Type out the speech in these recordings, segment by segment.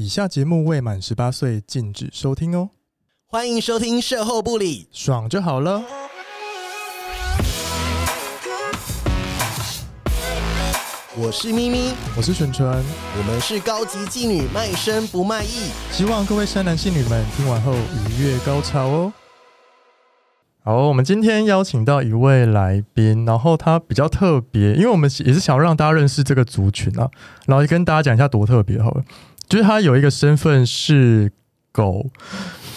以下节目未满十八岁禁止收听哦。欢迎收听《社后不理》，爽就好了。我是咪咪，我是纯纯，我们是高级妓女，卖身不卖艺。希望各位山男信女们听完后愉悦高潮哦。好，我们今天邀请到一位来宾，然后他比较特别，因为我们也是想要让大家认识这个族群啊，然后跟大家讲一下多特别好了。就是他有一个身份是狗，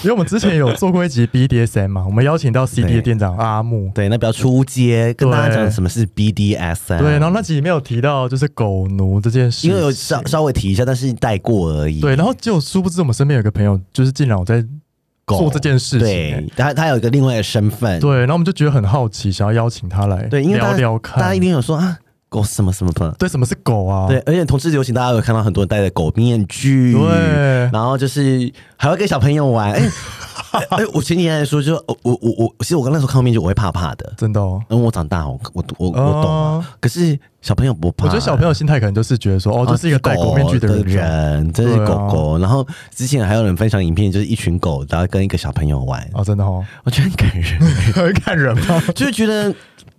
因为我们之前有做过一集 BDSM 嘛，我们邀请到 CD 的店长阿木，对，那比较出街，跟大家讲什么是 BDSM，对，然后那集里面有提到就是狗奴这件事，因为有稍稍微提一下，但是带过而已，对，然后就殊不知我们身边有个朋友，就是竟然我在做这件事情，对，他他有一个另外的身份，对，然后我们就觉得很好奇，想要邀请他来，对，聊聊看，大家一定有说啊。狗什么什么的，对，什么是狗啊？对，而且同志游行，大家有看到很多人戴着狗面具，对，然后就是还会跟小朋友玩。哎、欸 欸，我前几天来说，就我我我，其实我刚那时候看到面具，我会怕怕的，真的哦。因为我长大，我我我我懂了。可是小朋友不怕，我觉得小朋友心态可能就是觉得说，哦，这是一个戴狗面具的人，这是狗狗。然后之前还有人分享影片，就是一群狗，然后跟一个小朋友玩。哦，真的哦，我觉得很感人，很感人吗？就是觉得。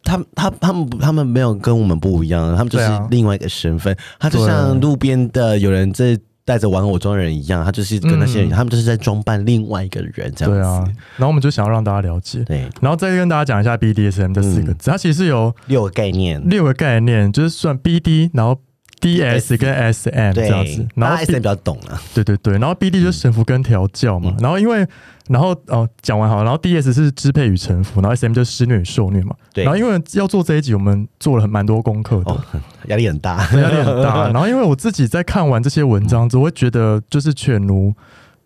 他他他们他们没有跟我们不一样，他们就是另外一个身份。他就像路边的有人在带着玩偶装人一样，他就是跟那些人，他们就是在装扮另外一个人这样子。对啊，然后我们就想要让大家了解，对，然后再跟大家讲一下 BDSM 这四个字，它其实有六个概念，六个概念就是算 BD，然后。D S 跟 S M 这样子，然后 S M 比较懂了，对对对，然后 B D 就是臣服跟调教嘛，然后因为然后哦讲完好，然后 D S 是支配与臣服，然后 S M 就是施虐与受虐嘛，对，然后因为要做这一集，我们做了很蛮多功课的，压力很大，压力很大。然后因为我自己在看完这些文章之后，我会觉得就是犬奴，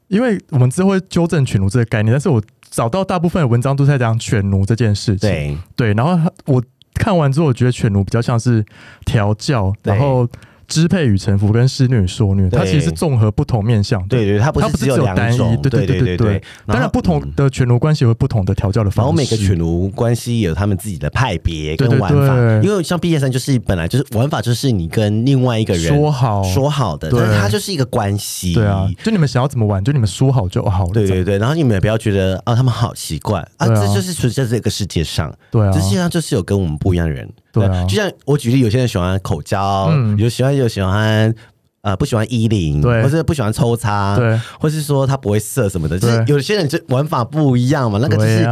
因为我们之后会纠正犬奴这个概念，但是我找到大部分的文章都在讲犬奴这件事情，对。对，然后我。看完之后，我觉得犬奴比较像是调教，然后支配与臣服跟施虐与受虐，它其实是综合不同面向。对对，它不是只有单一。对对对对对。当然，不同的犬奴关系有不同的调教的方式。然后每个犬奴关系有他们自己的派别跟玩法。因为像 BDSM 就是本来就是玩法，就是你跟另外一个人说好说好的，但是它就是一个关系。对啊，就你们想要怎么玩，就你们说好就好了。对对对，然后你们也不要觉得啊，他们好奇怪啊，这就是存在这个世界上。对啊，这世界上就是有跟我们不一样的人。对，就像我举例，有些人喜欢口交，有喜欢有喜欢，呃，不喜欢衣领，对，或是不喜欢抽插，对，或是说他不会射什么的，就是有些人就玩法不一样嘛。那个只是，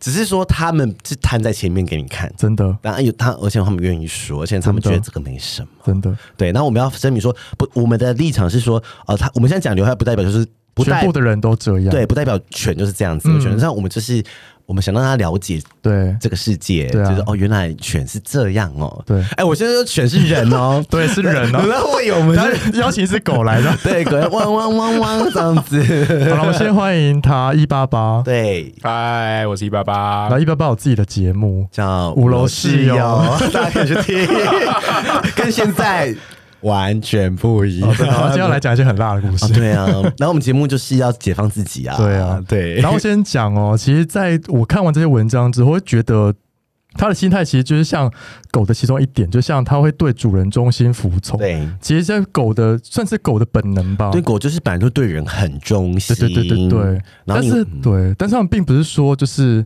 只是说他们是摊在前面给你看，真的。当然有他，而且他们愿意说，而且他们觉得这个没什么，真的。对，那我们要声明说，不，我们的立场是说，呃，他我们现在讲流派不代表就是全部的人都这样，对，不代表全就是这样子。我觉得，那我们就是。我们想让他了解对这个世界，就是哦，原来犬是这样哦。对，哎，我现在说犬是人哦，对，是人哦。那会有我们邀请是狗来的，对，狗汪汪汪汪这样子。好了，我们先欢迎他一八八。对，嗨，我是一八八。然后一八八有自己的节目叫五楼室友，大家可以去听。跟现在。完全不一样。今天要来讲一些很辣的故事。对啊，然后我们节目就是要解放自己啊。对啊，对。然后先讲哦，其实在我看完这些文章之后，会觉得他的心态其实就是像狗的其中一点，就像他会对主人忠心服从。对，其实这狗的算是狗的本能吧。对，狗就是本来就对人很忠心。对对对对对。但是对，但是他们并不是说就是。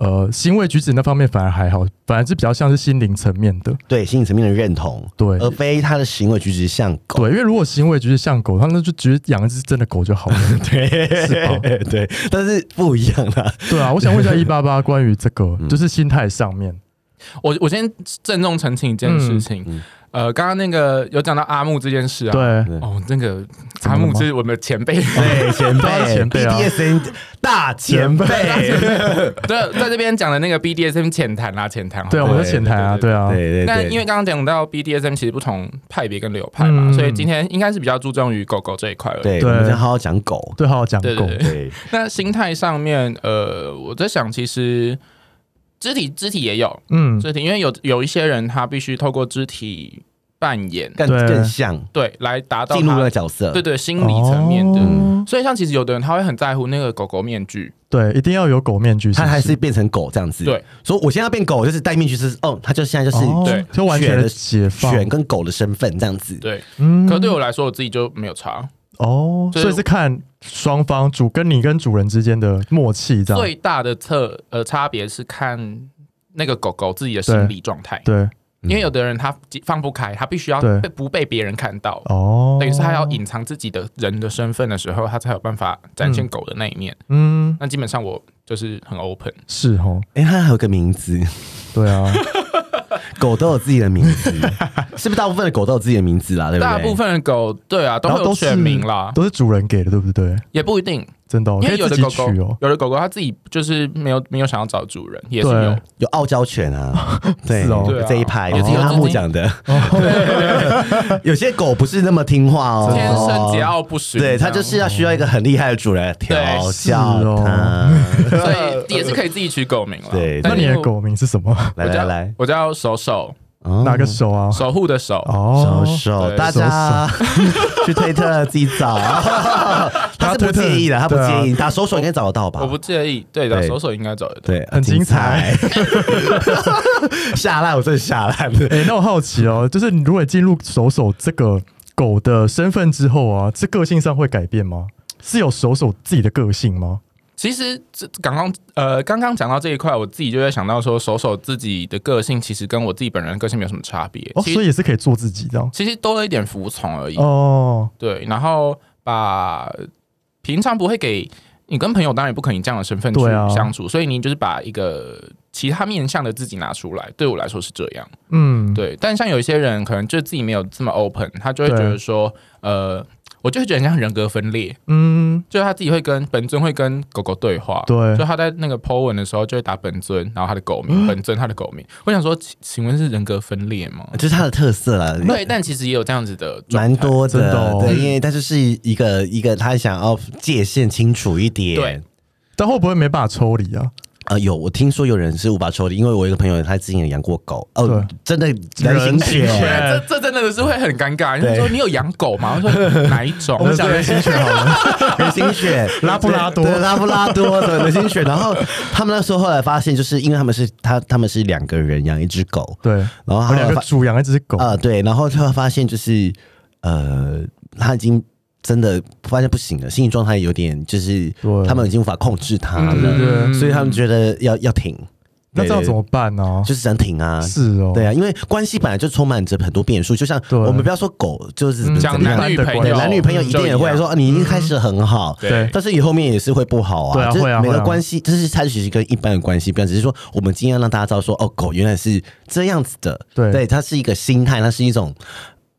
呃，行为举止那方面反而还好，反而是比较像是心灵层面的，对心灵层面的认同，对，而非他的行为举止像狗。对，因为如果行为举止像狗，他们就觉得养一只真的狗就好了，对，是吧？对，但是不一样啦。对啊，我想问一下一八八关于这个，就是心态上面，我我先郑重澄清一件事情。呃，刚刚那个有讲到阿木这件事啊，对，哦，那个阿木是我们的前辈，对，前辈，前辈，BDSM 大前辈，对，在这边讲的那个 BDSM 浅谈啦，浅谈，对，我们是浅谈啊，对啊，对对。那因为刚刚讲到 BDSM 其实不同派别跟流派嘛，所以今天应该是比较注重于狗狗这一块而已。对，我们先好好讲狗，对，好好讲狗。对，那心态上面，呃，我在想，其实。肢体肢体也有，嗯，肢体，因为有有一些人他必须透过肢体扮演更更像，对，来达到进入那个角色，对对，心理层面的。哦、所以像其实有的人他会很在乎那个狗狗面具，对，一定要有狗面具，他还是变成狗这样子，对。所以我现在要变狗，就是戴面具是，哦，他就现在就是对，就完全的解放，犬跟狗的身份这样子，对。嗯，可是对我来说，我自己就没有差。哦，所以是看双方主跟你跟主人之间的默契，这样。最大的特呃差别是看那个狗狗自己的心理状态。对。因为有的人他放不开，他必须要被不被别人看到，哦，等于是他要隐藏自己的人的身份的时候，他才有办法展现狗的那一面。嗯，那基本上我就是很 open，是哦。哎，它还有个名字，对啊，狗都有自己的名字，是不是大部分的狗都有自己的名字啦？对不对？大部分的狗，对啊，都有全名啦，都是主人给的，对不对？也不一定。真的，因为有的狗狗，有的狗狗它自己就是没有没有想要找主人，也是有。有傲娇犬啊，对哦。这一派，有听阿木讲的，有些狗不是那么听话哦，天生桀骜不驯，对，它就是要需要一个很厉害的主人调教它，所以也是可以自己取狗名了。对，那你的狗名是什么？来来来，我叫守守。哪个手啊？守护的手哦，守守，大家 去推特自己找。他是不介意的，他不介意，打手手应该找得到吧？我不介意，对的，手手应该找得到，对，很精彩。下 烂，我真的下烂。哎，那我好奇哦，就是你如果进入手手这个狗的身份之后啊，这个性上会改变吗？是有手手自己的个性吗？其实这刚刚呃刚刚讲到这一块，我自己就在想到说，守守自己的个性其实跟我自己本人的个性没有什么差别，哦，所以也是可以做自己这样。其实多了一点服从而已哦，对，然后把平常不会给你跟朋友当然也不可能以这样的身份去相处，啊、所以你就是把一个其他面向的自己拿出来，对我来说是这样，嗯，对。但像有一些人可能就自己没有这么 open，他就会觉得说，呃。我就会觉得很像人格分裂，嗯，就是他自己会跟本尊会跟狗狗对话，对，就他在那个 po 文的时候就会打本尊，然后他的狗名，本尊他的狗名。我想说，请问是人格分裂吗？就是他的特色啦。对，但其实也有这样子的，蛮多的，对，因为他就是一个一个他想要界限清楚一点，对，但会不会没办法抽离啊？啊，有我听说有人是无法抽离，因为我一个朋友他之前养过狗，哦，真的人形犬，这这真的是会很尴尬。你说你有养狗吗？我说哪一种？我们讲人形犬 好了，人形犬，拉布拉多，拉布拉多的人形犬。然后他们那时候后来发现，就是因为他们是他他们是两个人养一只狗，对，然后两个主养一只狗啊，对，然后他发现就是呃，他已经。真的发现不行了，心理状态有点，就是他们已经无法控制他了，对对对，所以他们觉得要要停。那这样怎么办呢？就是想停啊，是哦，对啊，因为关系本来就充满着很多变数，就像我们不要说狗，就是讲男女朋友，男女朋友一定也会说，你一开始很好，对，但是你后面也是会不好啊，对啊，每个关系，这是它其实跟一般的关系不一样，只是说我们今天让大家知道说，哦，狗原来是这样子的，对。对，它是一个心态，它是一种。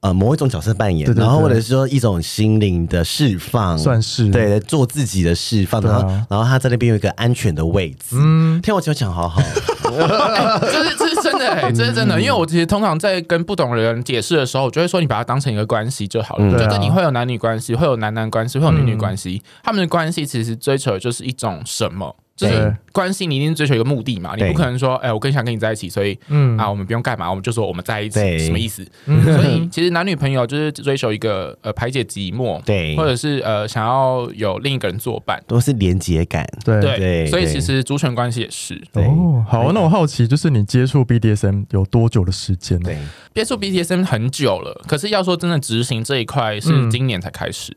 呃，某一种角色扮演，对对对，然后或者是说一种心灵的释放，算是。对，做自己的释放，然后、啊、然后他在那边有一个安全的位置。嗯，听我讲讲，好好，这是这是真的、欸，这是真的，因为我其实通常在跟不懂的人解释的时候，我就会说，你把它当成一个关系就好了，嗯、就跟你会有男女关系，会有男男关系，会有女女关系，嗯、他们的关系其实追求的就是一种什么？就是关系，你一定追求一个目的嘛，你不可能说，哎，我更想跟你在一起，所以，嗯。啊，我们不用干嘛，我们就说我们在一起，什么意思？所以其实男女朋友就是追求一个呃排解寂寞，对，或者是呃想要有另一个人作伴，都是连结感，对。对。所以其实族群关系也是。哦，好，那我好奇就是你接触 BDSM 有多久的时间呢？接触 BDSM 很久了，可是要说真的执行这一块是今年才开始。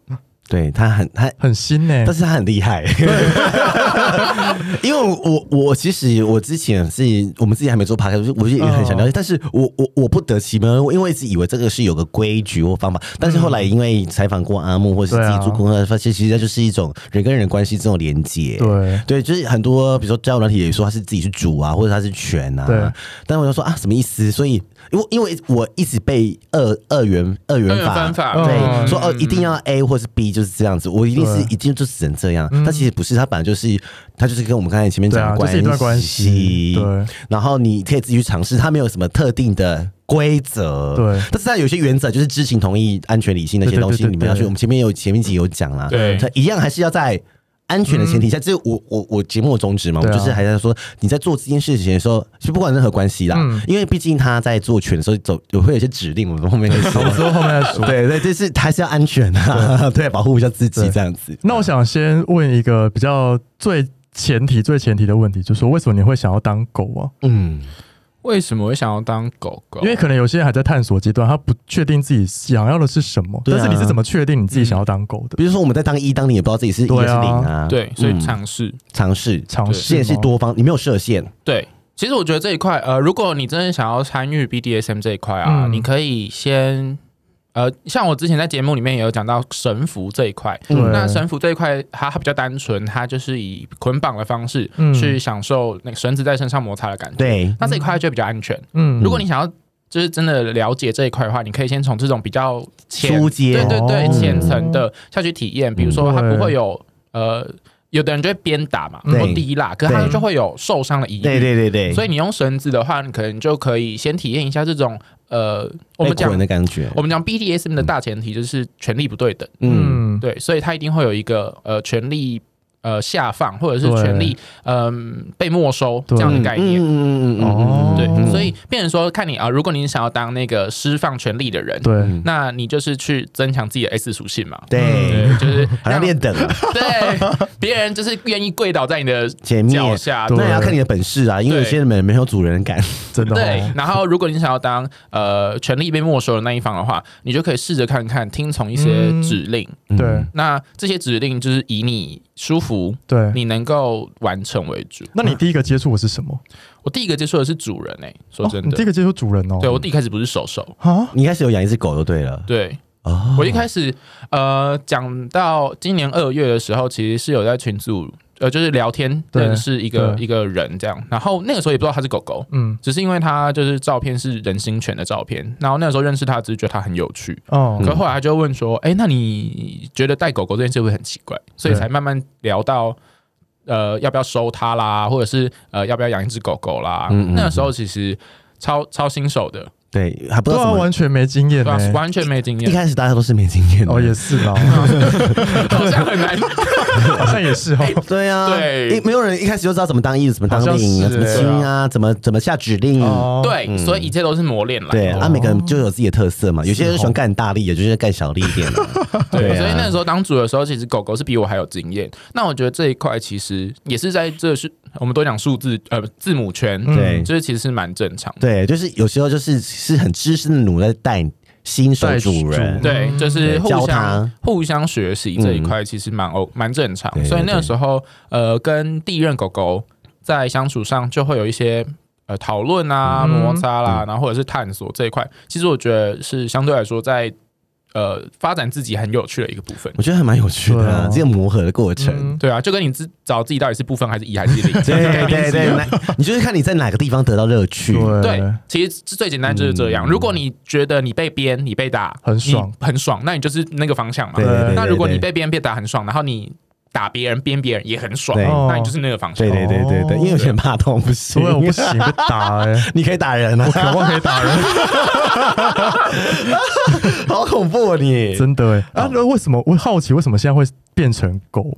对他很他很新呢，但是他很厉害。因为我我其实我之前是我们自己还没做 podcast，我就也很想了解，但是我我我不得其门，因为一直以为这个是有个规矩或方法，但是后来因为采访过阿木或是自己做功课，发现其实它就是一种人跟人关系这种连接。对对，就是很多比如说交友软体也说他是自己去主啊，或者他是权啊。对，但我就说啊，什么意思？所以因为因为我一直被二二元二元法对说哦，一定要 A 或是 B。就是这样子，我一定是一定就只能这样。但其实不是，他本来就是，他就是跟我们刚才前面讲的关系。关系。对。然后你可以自己去尝试，他没有什么特定的规则。对。但是他有些原则，就是知情同意、安全理性那些东西，你们要去。我们前面有前面几集有讲啦。对。他一样还是要在。安全的前提下，这是我我我节目的宗旨嘛，我就是还在说你在做这件事情的时候，就不管任何关系啦，因为毕竟他在做犬的时候走，有会有些指令，我们后面可以说，后面再说。对 对，就是还是要安全的，对，保护一下自己这样子。那我想先问一个比较最前提、最前提的问题，就是说为什么你会想要当狗啊？嗯。为什么会想要当狗狗？因为可能有些人还在探索阶段，他不确定自己想要的是什么。但是你是怎么确定你自己想要当狗的？比如说我们在当一当零，也不知道自己是一还是零啊。对，所以尝试尝试尝试，也是多方，你没有设限。对，其实我觉得这一块，呃，如果你真的想要参与 BDSM 这一块啊，你可以先。呃，像我之前在节目里面也有讲到神符这一块，嗯、那神符这一块它它比较单纯，它就是以捆绑的方式去享受那个绳子在身上摩擦的感觉。对，那这一块就比较安全。嗯，如果你想要就是真的了解这一块的话，你可以先从这种比较浅，对对对，浅层的下去体验。比如说，它不会有呃。有的人就会鞭打嘛，或滴蜡，可是他就会有受伤的疑虑。对对对对，所以你用绳子的话，你可能就可以先体验一下这种呃，我们讲的感觉。我们讲 BDSM 的大前提就是权力不对等。嗯，对，所以他一定会有一个呃权力。呃，下放或者是权利，嗯，被没收这样的概念，嗯嗯嗯，对，所以变成说，看你啊，如果你想要当那个释放权利的人，对，那你就是去增强自己的 S 属性嘛，对，就是还要练等，对，别人就是愿意跪倒在你的前面。脚下，那也要看你的本事啊，因为有些人没没有主人感，真的。对，然后如果你想要当呃权利被没收的那一方的话，你就可以试着看看，听从一些指令，对，那这些指令就是以你舒服。对，你能够完成为主。那你第一个接触的是什么？我第一个接触的是主人诶、欸，说真的，哦、第一个接触主人哦。对，我第一开始不是手手啊，你一开始有养一只狗就对了。对，啊、我一开始呃讲到今年二月的时候，其实是有在群组。呃，就是聊天认识一个一个人这样，然后那个时候也不知道他是狗狗，嗯，只是因为他就是照片是人形犬的照片，然后那个时候认识他，只是觉得他很有趣，哦，可后来他就问说，哎，那你觉得带狗狗这件事会很奇怪，所以才慢慢聊到，呃，要不要收它啦，或者是呃，要不要养一只狗狗啦，那个时候其实超超新手的。对，还不知道完全没经验，完全没经验。一开始大家都是没经验哦，也是哦，好像很难，好像也是哦。对啊，对，没有人一开始就知道怎么当一，怎么当零，怎么亲啊，怎么怎么下指令。对，所以一切都是磨练来。对，啊，每个人就有自己的特色嘛。有些人喜欢干大力，有些人干小力一点的。对，所以那时候当主的时候，其实狗狗是比我还有经验。那我觉得这一块其实也是在这是我们都讲数字呃字母圈，对，就是其实是蛮正常的。对，就是有时候就是。是很资深的奴在带新手主人，对，就是互相互相学习这一块，其实蛮哦蛮正常。所以那个时候，呃，跟第一任狗狗在相处上就会有一些呃讨论啊、摩擦啦，然后或者是探索这一块。其实我觉得是相对来说在。呃，发展自己很有趣的一个部分，我觉得还蛮有趣的，啊，这个磨合的过程，嗯，对啊，就跟你自找自己到底是部分还是一还是零，对对对，你就是看你在哪个地方得到乐趣，对，其实最简单就是这样。如果你觉得你被鞭，你被打很爽，很爽，那你就是那个方向嘛。那如果你被鞭被打很爽，然后你。打别人、鞭别人也很爽，那你就是那个方式。对对对对对，因为有些人怕痛，不行，我不行，被打哎，你可以打人啊，我渴望可以打人，好恐怖啊你！真的哎，啊，那为什么我好奇，为什么现在会变成狗？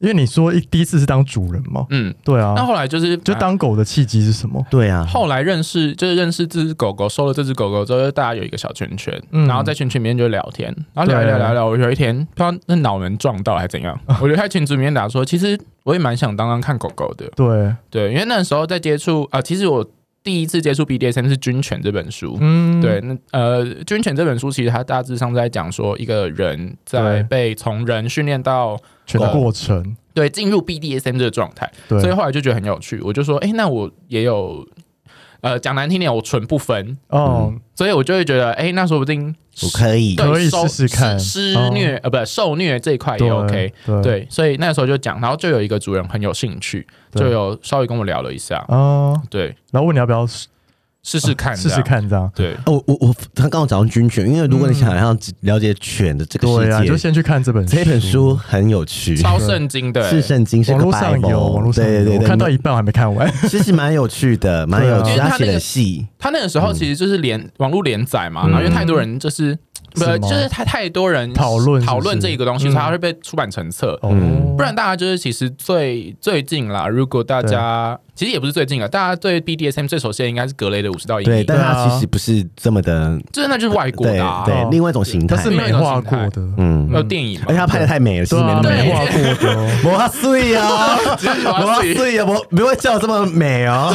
因为你说一第一次是当主人嘛，嗯，对啊。那后来就是就当狗的契机是什么？对啊。后来认识就是认识这只狗狗，收了这只狗狗之后，大家有一个小圈圈，然后在圈圈里面就聊天，然后聊一聊聊聊。我有一天不知道那脑门撞到还是怎样，我就在群组里面打说，其实我也蛮想当当看狗狗的。对对，因为那时候在接触啊，其实我第一次接触 BDSM 是《军犬》这本书。嗯，对，那呃，《军犬》这本书其实它大致上在讲说一个人在被从人训练到。犬的过程对，进入 BDSM 这个状态，对所以后来就觉得很有趣。我就说，哎、欸，那我也有，呃，讲难听点，我纯不分哦，嗯、所以我就会觉得，哎、欸，那说不定我可以。对可以试试看。施虐、哦、呃，不受虐这一块也 OK，对，对，所以那时候就讲，然后就有一个主人很有兴趣，就有稍微跟我聊了一下。哦，对，然后问你要不要。试试看，试试看，这样。对。哦我我，他刚刚讲到军犬，因为如果你想要了解犬的这个世界，就先去看这本书。这本书很有趣，超圣经的，是圣经，网络上有，网络上对对对，我看到一半我还没看完，其实蛮有趣的，蛮有趣。他写的细，他那个时候其实就是连网络连载嘛，然后因为太多人就是。不，就是太太多人讨论讨论这一个东西，才会被出版成册。嗯不然大家就是其实最最近啦，如果大家其实也不是最近啊，大家对 BDSM 最熟悉的应该是格雷的五十道阴影，对，但它其实不是这么的，就是那就是外国的，对，另外一种形态，它是美化过的，嗯，有电影，而且它拍的太美了，其实没那么美。化过的，哇碎啊，哇碎啊，不不会叫这么美哦，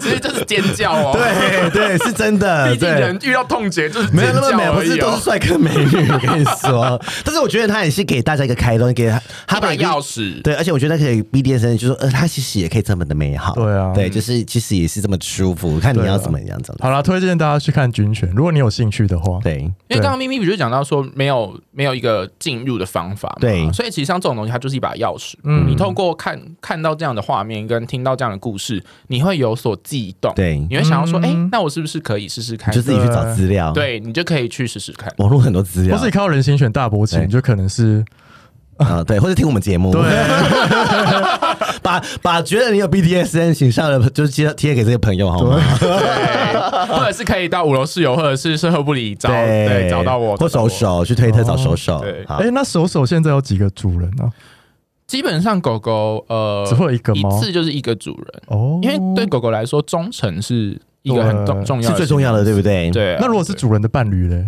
其实就是尖叫哦，对对，是真的，毕竟人遇到痛觉就是没有那么美，不是都是帅哥美女，我跟你说，但是我觉得他也是给大家一个开端，给他他把钥匙，对，而且我觉得可以 BDSM，就是说呃，他其实也可以这么的美好。对啊，对，就是其实也是这么舒服，看你要怎么样怎么。好了，推荐大家去看军犬，如果你有兴趣的话。对，因为刚刚咪咪不就讲到说没有没有一个进入的方法嘛，对，所以其实像这种东西，它就是一把钥匙。嗯，你透过看看到这样的画面，跟听到这样的故事，你会有所悸动，对，你会想要说，哎，那我是不是可以试试看？就自己去找资料，对，你就可以去试试看。网络很多资料，或是你看到人心犬大勃起，你就可能是。啊，对，或者听我们节目，对，把把觉得你有 BDSN 形象的，就是贴贴给这些朋友，好吗？对，或者是可以到五楼室友，或者是售后部里找，对，找到我，或手手去推特找手手。对，哎，那手手现在有几个主人呢？基本上狗狗呃，只会有一个吗？一次就是一个主人哦，因为对狗狗来说，忠诚是一个很重重要，是最重要的，对不对？对。那如果是主人的伴侣呢？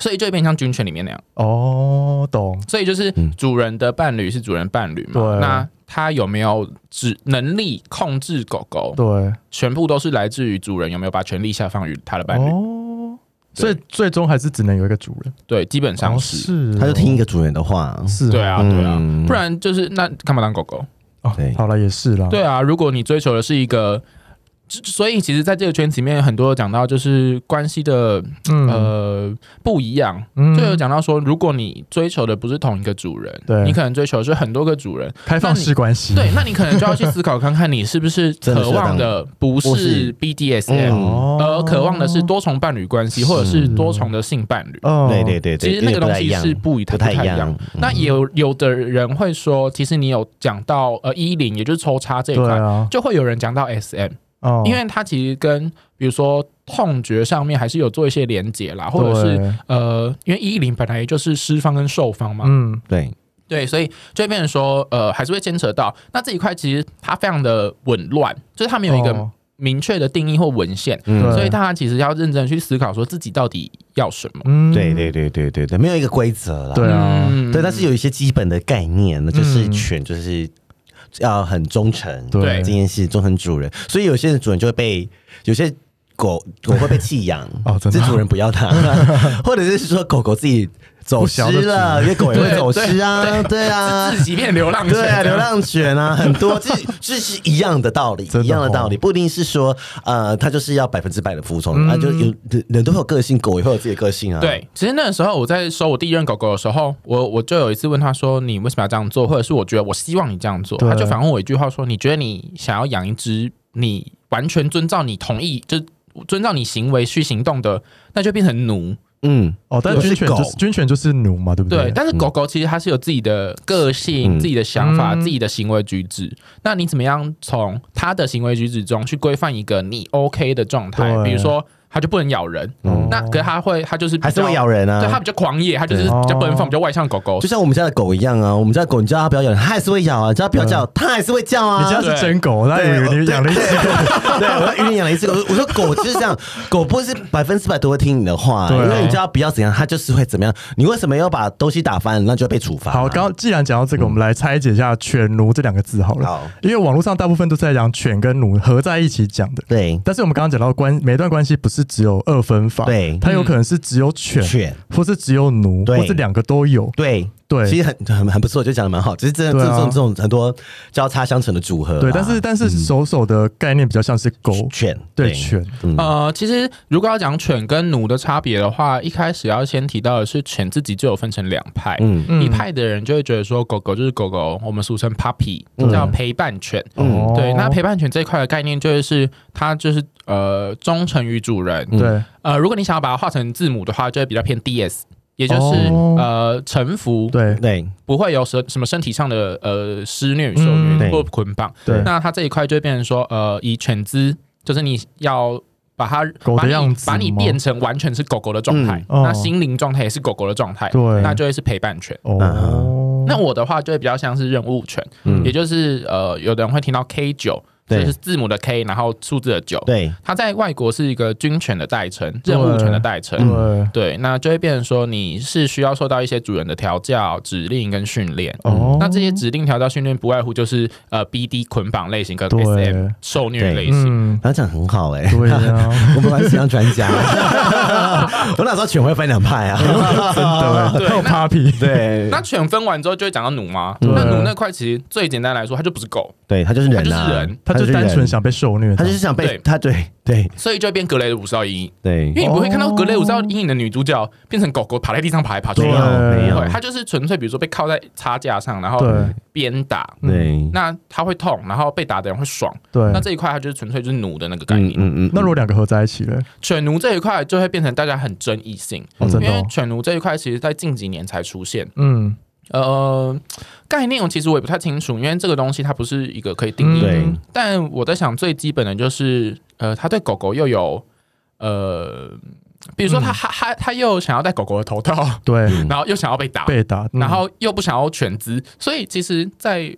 所以就会变像军犬里面那样哦，懂。所以就是主人的伴侣是主人伴侣嘛？那他有没有只能力控制狗狗？对，全部都是来自于主人有没有把权力下放于他的伴侣？哦，所以最终还是只能有一个主人。对，基本上是，他就听一个主人的话。是，对啊，对啊，不然就是那干嘛当狗狗？哦，好了，也是啦。对啊，如果你追求的是一个。所以，其实，在这个圈子里面，很多有讲到就是关系的呃不一样，就有讲到说，如果你追求的不是同一个主人，对，你可能追求的是很多个主人，开放式关系。对，那你可能就要去思考看看，你是不是 渴望的不是 BDSM，而渴望的是多重伴侣关系，或者是多重的性伴侣。对对对，其实那个东西是不不太一样。那有有的人会说，其实你有讲到呃一零，也就是抽插这一块，就会有人讲到 SM。哦，因为它其实跟比如说痛觉上面还是有做一些连接啦，或者是呃，因为一零本来就是施方跟受方嘛，嗯，对。对，所以就会变成说呃，还是会牵扯到那这一块，其实它非常的紊乱，就是它没有一个明确的定义或文献，所以大家其实要认真去思考，说自己到底要什么。嗯，对对对对对对，没有一个规则啦，对啊，对，但是有一些基本的概念，那就是犬就是。要很忠诚，对。这件事忠诚主人，所以有些人主人就会被有些狗狗会被弃养，哦，这主人不要它，或者是说狗狗自己走失了，因为狗也会走失啊，对啊，自己变流浪犬，对啊，流浪犬啊，很多，这这是一样的道理，一样的道理，不一定是说呃，它就是要百分之百的服从啊，就有人都会有个性，狗也会有自己的个性啊。对，其实那个时候我在收我第一任狗狗的时候，我我就有一次问他说：“你为什么要这样做？”或者是我觉得我希望你这样做，他就反问我一句话说：“你觉得你想要养一只你完全遵照你同意，就遵照你行为去行动的，那就变成奴。”嗯，哦，但是军犬就是军犬就是奴嘛，对不对？对，但是狗狗其实它是有自己的个性、自己的想法、自己的行为举止。那你怎么样从它的行为举止中去规范一个你 OK 的状态？比如说。它就不能咬人，嗯那可是它会，它就是还是会咬人啊。对，它比较狂野，它就是比较奔放、比较外向的狗狗，就像我们家的狗一样啊。我们家的狗，你叫它不要咬人，它还是会咬啊；叫它不要叫，它还是会叫啊。你家是真狗，那你你养了一只狗，对，我在云林养了一只狗。我说狗就是这样，狗不是百分之百都会听你的话，因为你叫它不要怎样，它就是会怎么样。你为什么要把东西打翻，那就要被处罚。好，刚刚既然讲到这个，我们来拆解一下“犬奴”这两个字好了。好，因为网络上大部分都是在讲犬跟奴合在一起讲的。对，但是我们刚刚讲到关每段关系不是只有二分法。对，它有可能是只有犬，犬，或是只有奴，或是两个都有。对对，其实很很很不错，就讲的蛮好。只是这这种这种很多交叉相乘的组合。对，但是但是手手的概念比较像是狗犬，对犬。呃，其实如果要讲犬跟奴的差别的话，一开始要先提到的是犬自己就有分成两派。嗯，一派的人就会觉得说，狗狗就是狗狗，我们俗称 puppy，叫陪伴犬。嗯，对，那陪伴犬这一块的概念就是它就是。呃，忠诚于主人。对，呃，如果你想要把它画成字母的话，就会比较偏 DS，也就是呃臣服。对对，不会有什什么身体上的呃施虐与受虐或捆绑。对，那它这一块就会变成说，呃，以犬姿，就是你要把它狗的样子，把你变成完全是狗狗的状态，那心灵状态也是狗狗的状态。对，那就会是陪伴犬。哦，那我的话就会比较像是任务犬，也就是呃，有的人会听到 K 九。这是字母的 K，然后数字的九。对，它在外国是一个军权的代称，任务权的代称。对，那就会变成说你是需要受到一些主人的调教、指令跟训练。哦，那这些指令、调教、训练不外乎就是呃 BD 捆绑类型跟 SM 受虐类型。他讲很好哎，对啊，我们还是当专家。我那时候犬会分两派啊，真的，对，Puppy，对。那犬分完之后就会讲到奴吗？那奴那块其实最简单来说，它就不是狗，对，它就是人，它就是人，它就单纯想被受虐，他就是想被，他对对，所以就会变格雷的五十道阴影，对，因为你不会看到格雷五十道阴影的女主角变成狗狗爬在地上爬来爬去，没有，没有，它就是纯粹比如说被靠在叉架上，然后鞭打，对，那她会痛，然后被打的人会爽，对，那这一块它就是纯粹就是奴的那个概念，嗯嗯，那如果两个合在一起呢？犬奴这一块就会变成大家很争议性，因为犬奴这一块其实在近几年才出现，嗯。呃，概念我其实我也不太清楚，因为这个东西它不是一个可以定义的。嗯、但我在想，最基本的就是，呃，他对狗狗又有，呃，比如说他他他他又想要戴狗狗的头套，对，然后又想要被打，被打，然后又不想要犬只，所以其实，在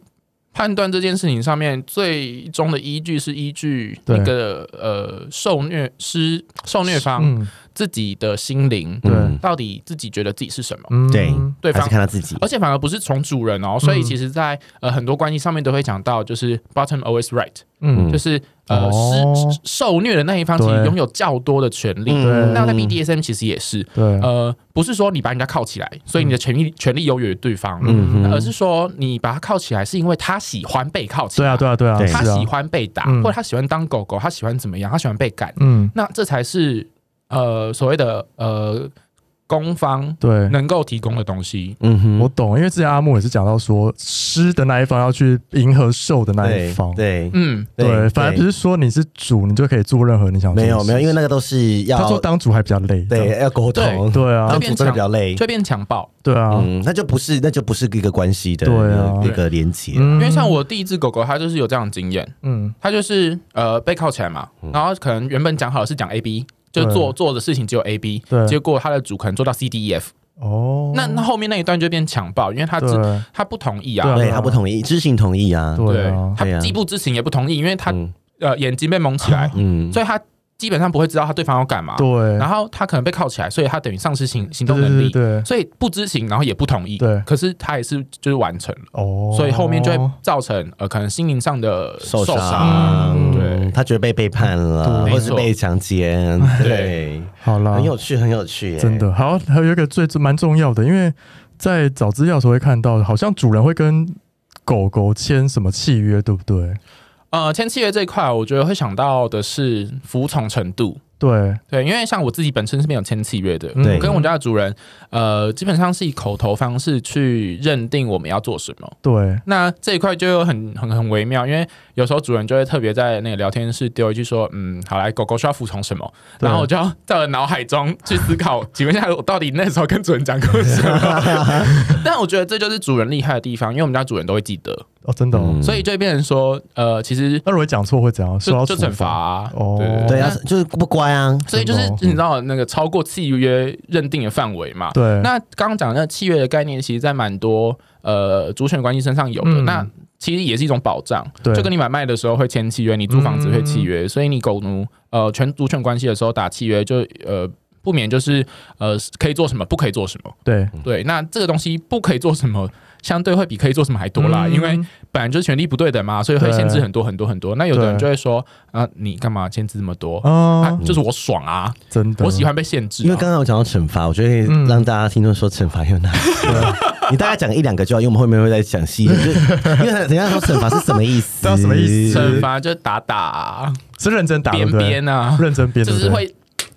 判断这件事情上面，最终的依据是依据那个呃受虐施受虐方。嗯自己的心灵，对，到底自己觉得自己是什么？对，对方看到自己，而且反而不是从主人哦，所以其实，在呃很多关系上面都会讲到，就是 bottom always right，嗯，就是呃施受虐的那一方其实拥有较多的权利。那在 BDSM 其实也是，对，呃，不是说你把人家铐起来，所以你的权利权利优越于对方，嗯，而是说你把他铐起来，是因为他喜欢被铐起来，对啊，对啊，对啊，他喜欢被打，或者他喜欢当狗狗，他喜欢怎么样，他喜欢被干，嗯，那这才是。呃，所谓的呃，攻方对。能够提供的东西，嗯哼，我懂，因为之前阿木也是讲到说，施的那一方要去迎合受的那一方，对，嗯，对，反而不是说你是主，你就可以做任何你想做。没有没有，因为那个都是要他说当主还比较累，对，要沟通，对啊，当主真的比较累，就变强暴，对啊，嗯，那就不是那就不是一个关系的，对啊，一个连结，因为像我第一只狗狗，它就是有这样的经验，嗯，它就是呃背靠起来嘛，然后可能原本讲好的是讲 A B。就做做的事情只有 A B，结果他的主可能做到 C D E F，哦，那那后面那一段就变强暴，因为他只他不同意啊，对他不同意，知情同意啊，对，他既不知情也不同意，因为他、嗯、呃眼睛被蒙起来，嗯，所以他。基本上不会知道他对方要干嘛，对。然后他可能被铐起来，所以他等于丧失行行动能力，对。所以不知情，然后也不同意，对。可是他也是就是完成了，哦。所以后面就会造成呃可能心灵上的受伤，对。他觉得被背叛了，或是被强奸，对。好了，很有趣，很有趣，真的。好，还有一个最蛮重要的，因为在找资料的时候会看到，好像主人会跟狗狗签什么契约，对不对？呃，签契约这一块，我觉得会想到的是服从程度。对对，因为像我自己本身是没有签契约的，我，跟我们家的主人，呃，基本上是以口头方式去认定我们要做什么。对，那这一块就有很很很微妙，因为有时候主人就会特别在那个聊天室丢一句说：“嗯，好来，狗狗需要服从什么？”然后我就要在我脑海中去思考，请问一下，我到底那时候跟主人讲过什么？但我觉得这就是主人厉害的地方，因为我们家主人都会记得哦，真的，所以就会变成说，呃，其实那如果讲错会怎样？就就惩罚哦，对啊，就是不乖啊。所以就是你知道那个超过契约认定的范围嘛？对。那刚刚讲的那个契约的概念，其实在蛮多呃主权关系身上有的。嗯、那其实也是一种保障，对就跟你买卖的时候会签契约，你租房子会契约，嗯、所以你狗奴呃全主权关系的时候打契约就呃。不免就是呃，可以做什么，不可以做什么。对对，那这个东西不可以做什么，相对会比可以做什么还多啦。嗯、因为本来就是权力不对等嘛，所以会限制很多很多很多。那有的人就会说啊，你干嘛限制这么多？啊，啊，就是我爽啊，真的，我喜欢被限制、啊。因为刚刚我讲到惩罚，我觉得让大家听众说惩罚有哪些？嗯、你大概讲一两个就好，因为我们后面会再讲细。因为人家说惩罚是什么意思？什么意思？惩罚就打打、啊，是认真打，边边啊，认真边，就是会。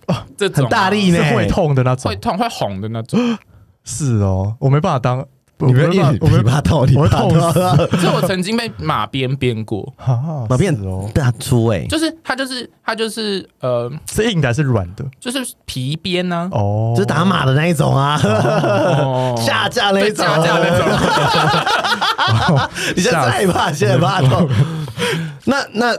哦，这很大力呢，会痛的那种，会痛会红的那种。是哦，我没办法当，你没办法，我没办法痛，你会痛。就我曾经被马鞭鞭过，马鞭哦，大粗哎，就是它，就是它，就是呃，是硬的还是软的？就是皮鞭呢，哦，就是打马的那一种啊，下架那一种，下架那种。你现在害怕，现在怕痛。那那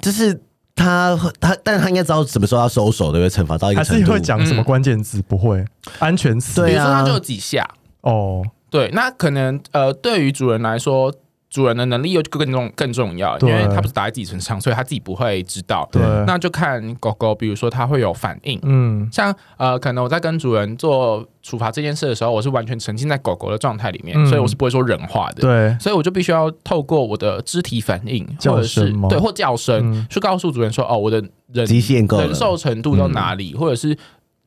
就是。他他，但是他应该知道什么时候要收手，对不对？惩罚到一个程度，还是会讲什么关键字？嗯、不会，安全词。对啊，比如说他就有几下哦。对，那可能呃，对于主人来说，主人的能力又更重更重要，因为他不是打在自己身上，所以他自己不会知道。对，那就看狗狗，比如说它会有反应。嗯，像呃，可能我在跟主人做处罚这件事的时候，我是完全沉浸在狗狗的状态里面，嗯、所以我是不会说人话的。对，所以我就必须要透过我的肢体反应，或者是对或叫声，嗯、去告诉主人说：“哦，我的人极限够忍受程度到哪里，嗯、或者是。”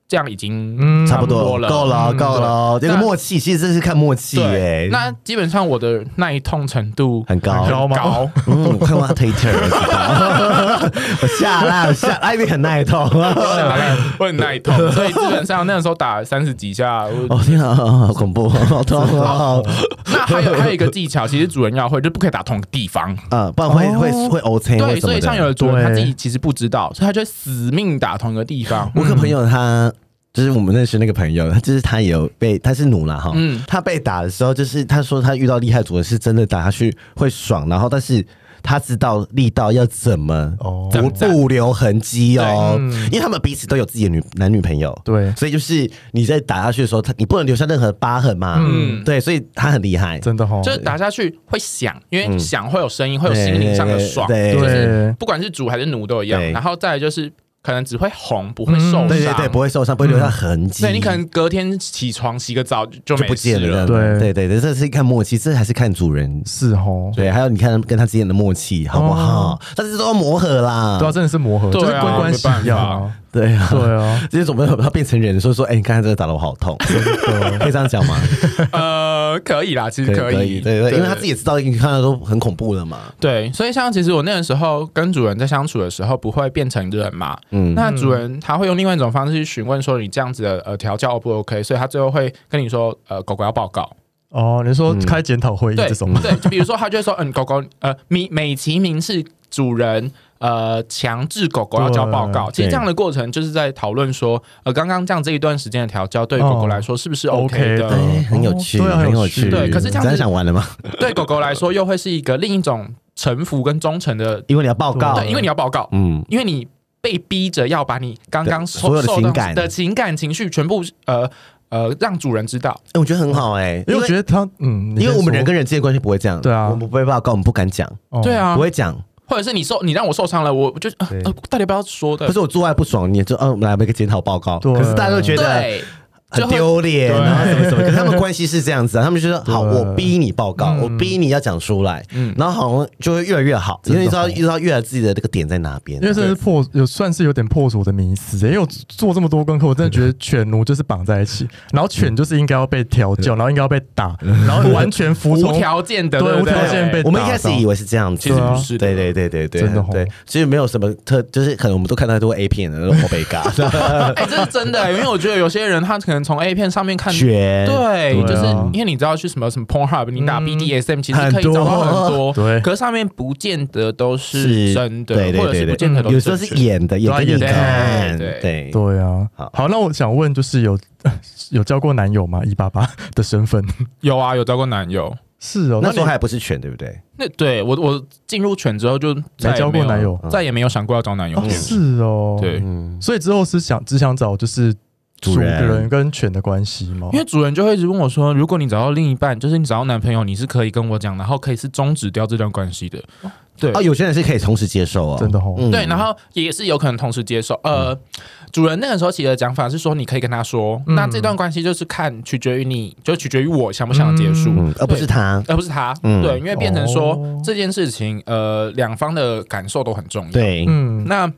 这样已经差不多了，够了，够了。这个默契，其实这是看默契诶。那基本上我的耐痛程度很高，高吗？高。嗯，我看过他推特，我下 啦，我下艾米很耐痛，我很耐痛，所以基本上那个时候打三十几下，哦天啊，好恐怖，好痛啊！那还有还有一个技巧，其实主人要会，就不可以打同个地方，嗯，不然会会会 O C。对，所以像有的主人他自己其实不知道，所以他就死命打同一个地方。我个朋友他。就是我们认识那个朋友，他 就是他也有被，他是奴了哈。嗯，他被打的时候，就是他说他遇到厉害主人是真的打下去会爽，然后但是他知道力道要怎么不不留痕迹哦，因为他们彼此都有自己的女男女朋友，对，所以就是你在打下去的时候，他你不能留下任何疤痕嘛，嗯，对，所以他很厉害，真的哈，就是打下去会响，因为响会有声音，会有心灵上的爽，对，就是不管是主还是奴都一样，然后再来就是。可能只会红，不会受伤。对对对，不会受伤，不会留下痕迹。对，你可能隔天起床洗个澡就就不见了。对对对，这是看默契，这还是看主人是哦。对，还有你看跟他之间的默契好不好？但是都要磨合啦。对啊，真的是磨合，就是关关系一样。对啊，对啊，这些总不能把它变成人，所以说，哎，你刚才这个打的我好痛，可以这样讲吗？呃，可以啦，其实可以，对对，因为他自己也知道，你看到都很恐怖了嘛。对，所以像其实我那个时候跟主人在相处的时候，不会变成人嘛。嗯，那主人他会用另外一种方式去询问说，你这样子的呃调教 O 不 OK？所以他最后会跟你说，呃，狗狗要报告。哦，你说开检讨会议这种？对，就比如说他就会说，嗯，狗狗呃，美美其名是主人。呃，强制狗狗要交报告，其实这样的过程就是在讨论说，呃，刚刚这样这一段时间的调教对狗狗来说是不是 OK 的？很有趣，很有趣。对，可是这样子想完了吗？对狗狗来说，又会是一个另一种臣服跟忠诚的，因为你要报告，对，因为你要报告，嗯，因为你被逼着要把你刚刚所有的情感。的情感情绪全部呃呃让主人知道。哎，我觉得很好哎，因为我觉得他嗯，因为我们人跟人之间关系不会这样，对啊，我们不会报告，我们不敢讲，对啊，不会讲。或者是你受你让我受伤了，我就呃到底不要说的。可是我做爱不爽，你就嗯来一个检讨报告。可是大家都觉得很丢脸，然后什么怎么。可是他们关系是这样子啊，他们就说好，我逼你报告，我逼你要讲出来，然后好像就会越来越好，因为你知道，知道越来自己的这个点在哪边。因为这是破，有算是有点破除我的迷思。因为我做这么多功课，我真的觉得犬奴就是绑在一起，然后犬就是应该要被调教，然后应该要被打，然后完全服从 无条件的，对，无条件被。我们一开始以为是这样子，其实不是。对对对对对，真的对，其实没有什么特，就是可能我们都看到太多 A 片的那种欧贝嘎。哎，这是真的，因为我觉得有些人他可能从 A 片上面看。选对，就是因为你知道去什么什么 Pornhub，你打 BDSM 其实可以找到很多，对，可是上面不见得都是真的，或者是不见得都是，有时候是演的，演给你看，对对对啊。好，那我想问，就是有 有交过男友吗？一八八的身份 有啊，有交过男友，是哦，那时候还不是犬，对不对？那对我我进入犬之后就没交过男友，再也没有想过要找男友，是哦，对，所以之后是想只想找就是。主人跟犬的关系吗？因为主人就会一直问我说：“如果你找到另一半，就是你找到男朋友，你是可以跟我讲，然后可以是终止掉这段关系的。”对啊，有些人是可以同时接受啊，真的哦。对，然后也是有可能同时接受。呃，主人那个时候起的讲法是说，你可以跟他说，那这段关系就是看取决于你，就取决于我想不想结束，而不是他，而不是他。对，因为变成说这件事情，呃，两方的感受都很重要。对，嗯，那。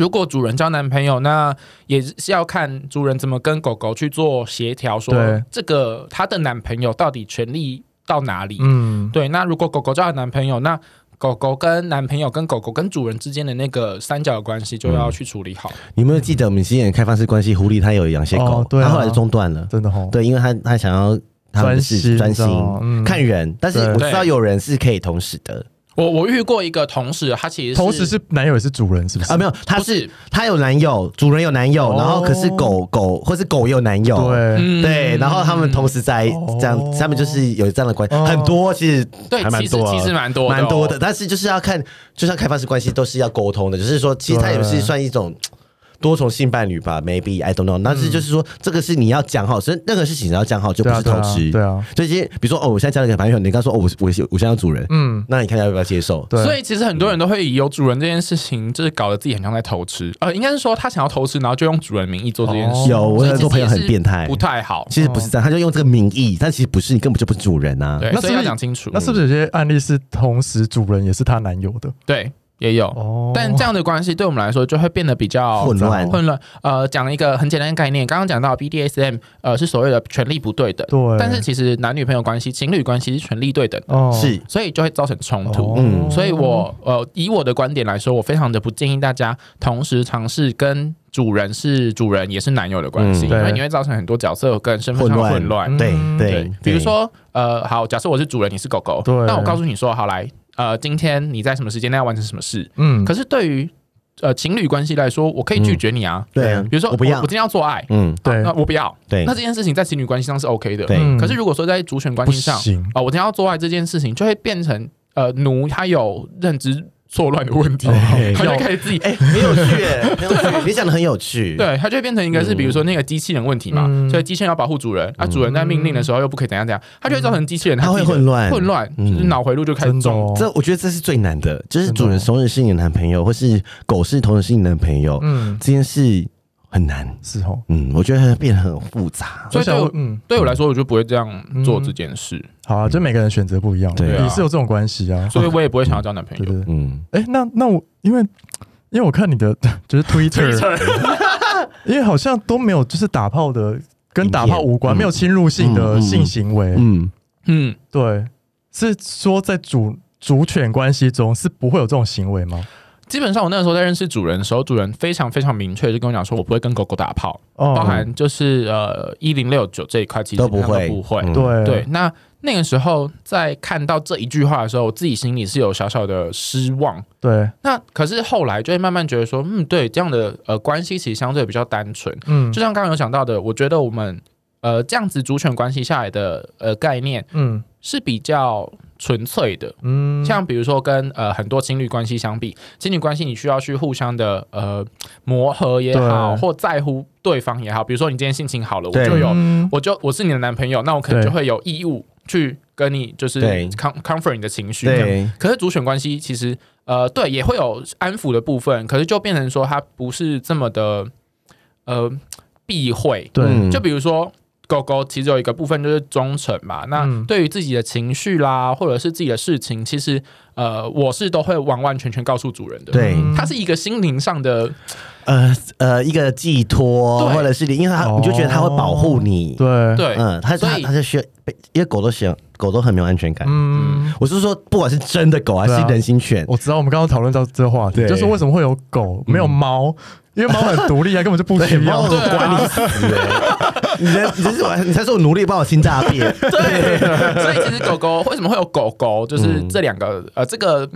如果主人交男朋友，那也是要看主人怎么跟狗狗去做协调，说这个他的男朋友到底权利到哪里？嗯，对。那如果狗狗交了男朋友，那狗狗跟男朋友跟狗狗跟主人之间的那个三角的关系就要去处理好。嗯、你有没有记得我们之前开放式关系，狐狸它有养些狗，哦对啊、他后来就中断了，真的。对，因为它它想要专心专心，心、嗯、看人，但是我知道有人是可以同时的。我我遇过一个同事，他其实同时是男友也是主人，是不是？啊？没有，他是他有男友，主人有男友，然后可是狗狗或是狗有男友，对。对，然后他们同时在这样，他们就是有这样的关系，很多其实对，其实其实蛮多蛮多的，但是就是要看，就像开放式关系都是要沟通的，就是说其实它也是算一种多重性伴侣吧，maybe I don't know。但是就是说，这个是你要讲好，所以任何事情你要讲好，就不是偷吃。对啊，所以比如说哦，我现在交了一个朋友，你刚说哦，我我我现在要主人，嗯，那你看他要不要接受？对。所以其实很多人都会以有主人这件事情，就是搞得自己很像在偷吃。呃，应该是说他想要偷吃，然后就用主人名义做这件事。有，我很多朋友很变态，不太好。其实不是这样，他就用这个名义，但其实不是，你根本就不是主人啊。对，所以要讲清楚。那是不是有些案例是同时主人也是她男友的？对。也有，哦、但这样的关系对我们来说就会变得比较混乱。混乱，呃，讲一个很简单的概念，刚刚讲到 BDSM，呃，是所谓的权力不对等。对。但是其实男女朋友关系、情侣关系是权力对等的。哦。是。所以就会造成冲突。嗯。所以我呃，以我的观点来说，我非常的不建议大家同时尝试跟主人是主人也是男友的关系，嗯、因为你会造成很多角色跟身份上的混乱。对对。比如说，呃，好，假设我是主人，你是狗狗，对。那我告诉你说，好来。呃，今天你在什么时间内要完成什么事？嗯，可是对于呃情侣关系来说，我可以拒绝你啊。对啊，比如说我不要，我今天要做爱。嗯，对，那我不要。对，那这件事情在情侣关系上是 OK 的。对，可是如果说在主权关系上，啊，我今天要做爱这件事情，就会变成呃奴他有认知。错乱的问题，他就开始自己哎，很有趣，很有趣，你讲的很有趣。对，他就会变成一个是，比如说那个机器人问题嘛，所以机器人要保护主人，啊，主人在命令的时候又不可以怎样怎样，他就会造成机器人他会混乱，混乱，就是脑回路就开始走。这我觉得这是最难的，就是主人同时是你的男朋友，或是狗是同时是你的男朋友，嗯，这件事。很难，是哦，嗯，我觉得变得很复杂，所以对我，嗯，对我来说，我就不会这样做这件事。好啊，就每个人选择不一样，对，也是有这种关系啊，所以我也不会想要交男朋友。嗯，哎，那那我因为因为我看你的 就是 Twitter，因为好像都没有就是打炮的，跟打炮无关，没有侵入性的性行为。嗯。嗯，对，是说在主主权关系中是不会有这种行为吗？基本上，我那个时候在认识主人的时候，主人非常非常明确，就跟我讲说，我不会跟狗狗打炮，哦、包含就是呃一零六九这一块，其实都不会，不会。对对。那那个时候在看到这一句话的时候，我自己心里是有小小的失望。对。那可是后来就会慢慢觉得说，嗯，对，这样的呃关系其实相对比较单纯。嗯。就像刚刚有讲到的，我觉得我们呃这样子主权关系下来的呃概念，嗯，是比较。纯粹的，嗯，像比如说跟呃很多情侣关系相比，情侣关系你需要去互相的呃磨合也好，或在乎对方也好。比如说你今天心情好了，我就有，我就我是你的男朋友，那我可能就会有义务去跟你就是 comfort 你的情绪。对，可是主选关系其实呃对也会有安抚的部分，可是就变成说它不是这么的呃避讳。对，就比如说。狗狗其实有一个部分就是忠诚嘛，那对于自己的情绪啦，或者是自己的事情，其实呃，我是都会完完全全告诉主人的。对，它是一个心灵上的，呃呃，一个寄托，或者是你，因为它你就觉得它会保护你。对。对，嗯，它它它就需要被，因为狗都喜欢，狗都很没有安全感。嗯，我是说，不管是真的狗还是人形犬，我知道我们刚刚讨论到这个话题，就是为什么会有狗没有猫？因为猫很独立啊，根本就不需要管 你死。你才你是我，你才说我努力帮我清大便。对，所以其实狗狗为什么会有狗狗，就是这两个呃，这个